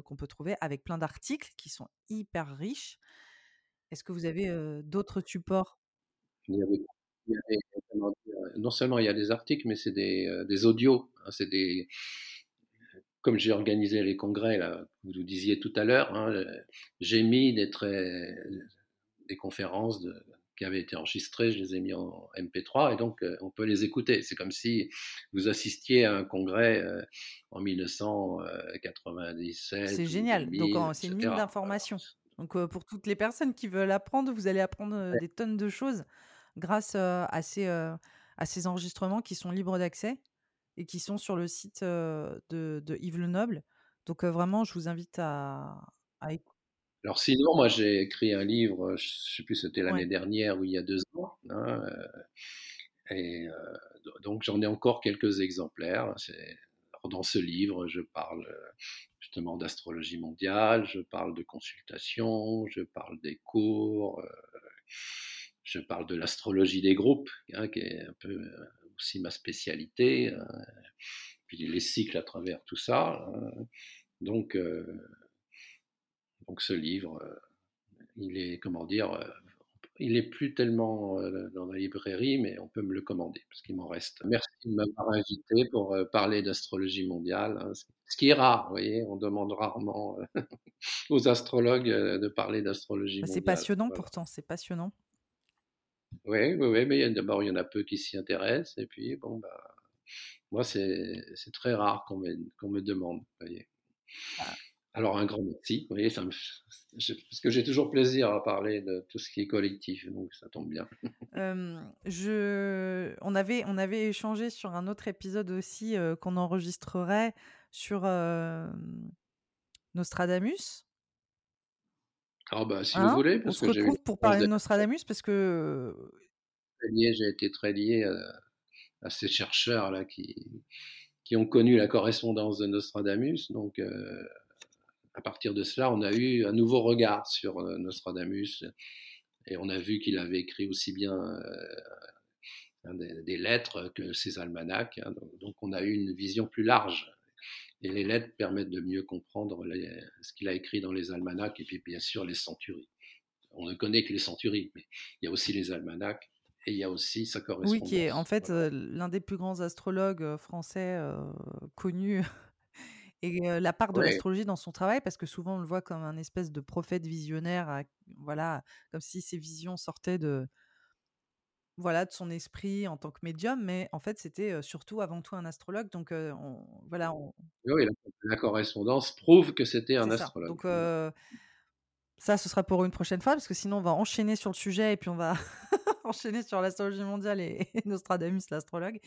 qu'on peut trouver avec plein d'articles qui sont hyper riches. Est-ce que vous avez d'autres supports? Non seulement il y a des articles, mais c'est des, des, audios. Hein, c'est des, comme j'ai organisé les congrès, là, vous nous disiez tout à l'heure, hein, j'ai mis des, très, des conférences de, qui avaient été enregistrées, je les ai mis en MP3 et donc on peut les écouter. C'est comme si vous assistiez à un congrès en 1997. C'est génial. donc c'est une mine d'informations. Donc pour toutes les personnes qui veulent apprendre, vous allez apprendre des tonnes de choses grâce à, ces, à ces enregistrements qui sont libres d'accès et qui sont sur le site de, de Yves Le Noble. Donc vraiment, je vous invite à, à écouter. Alors sinon, moi j'ai écrit un livre, je ne sais plus c'était l'année ouais. dernière ou il y a deux ans, hein, et euh, donc j'en ai encore quelques exemplaires. Alors, dans ce livre, je parle justement d'astrologie mondiale, je parle de consultation, je parle des cours, euh, je parle de l'astrologie des groupes, hein, qui est un peu aussi ma spécialité, hein, puis les cycles à travers tout ça. Hein. Donc, euh, donc ce livre, il est, comment dire, il est plus tellement dans la librairie, mais on peut me le commander parce qu'il m'en reste. Merci de m'avoir invité pour parler d'astrologie mondiale, hein, ce qui est rare, vous voyez, on demande rarement aux astrologues de parler d'astrologie mondiale. C'est passionnant voilà. pourtant, c'est passionnant. Oui, oui, oui, mais d'abord il y en a peu qui s'y intéressent, et puis bon, bah, moi c'est très rare qu'on me, qu me demande, voyez. Ah. Alors un grand merci, vous voyez, ça me, je, parce que j'ai toujours plaisir à parler de tout ce qui est collectif, donc ça tombe bien. euh, je, on avait, on avait échangé sur un autre épisode aussi euh, qu'on enregistrerait sur euh, Nostradamus. Ah bah si hein? vous voulez, parce on que se retrouve pour parler de Nostradamus parce que j'ai été très lié à, à, ces chercheurs là qui qui ont connu la correspondance de Nostradamus, donc. Euh, à partir de cela, on a eu un nouveau regard sur Nostradamus et on a vu qu'il avait écrit aussi bien euh, des, des, lettres que ses almanachs. Hein, donc on a eu une vision plus large. Et les lettres permettent de mieux comprendre les, ce qu'il a écrit dans les almanachs et puis bien sûr les centuries. On ne connaît que les centuries, mais il y a aussi les almanachs et il y a aussi sa correspondance. Oui, qui est en fait voilà. euh, l'un des plus grands astrologues français euh, connus et euh, la part de ouais. l'astrologie dans son travail, parce que souvent on le voit comme un espèce de prophète visionnaire, à, voilà, comme si ses visions sortaient de, voilà, de son esprit en tant que médium, mais en fait c'était surtout avant tout un astrologue. Donc euh, on, voilà. On... Oui, la, la, correspondance prouve que c'était un astrologue. Ça. Donc euh, ça, ce sera pour une prochaine fois, parce que sinon on va enchaîner sur le sujet et puis on va enchaîner sur l'astrologie mondiale et, et Nostradamus, l'astrologue.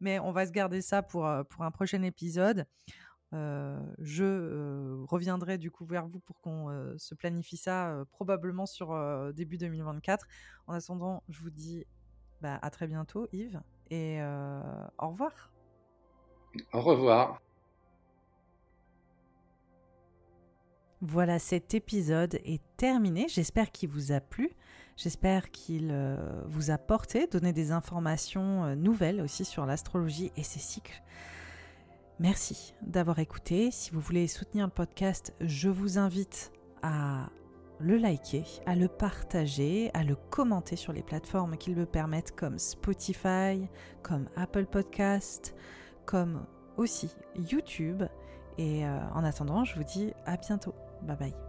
Mais on va se garder ça pour, pour un prochain épisode. Je reviendrai du coup vers vous pour qu'on se planifie ça probablement sur début 2024. En attendant, je vous dis bah, à très bientôt Yves et au revoir. Au revoir. Voilà, cet épisode est terminé. J'espère qu'il vous a plu. J'espère qu'il euh, vous a porté, donné des informations euh, nouvelles aussi sur l'astrologie et ses cycles. Merci d'avoir écouté. Si vous voulez soutenir le podcast, je vous invite à le liker, à le partager, à le commenter sur les plateformes qui le permettent comme Spotify, comme Apple Podcast, comme aussi YouTube. Et euh, en attendant, je vous dis à bientôt. Bye bye.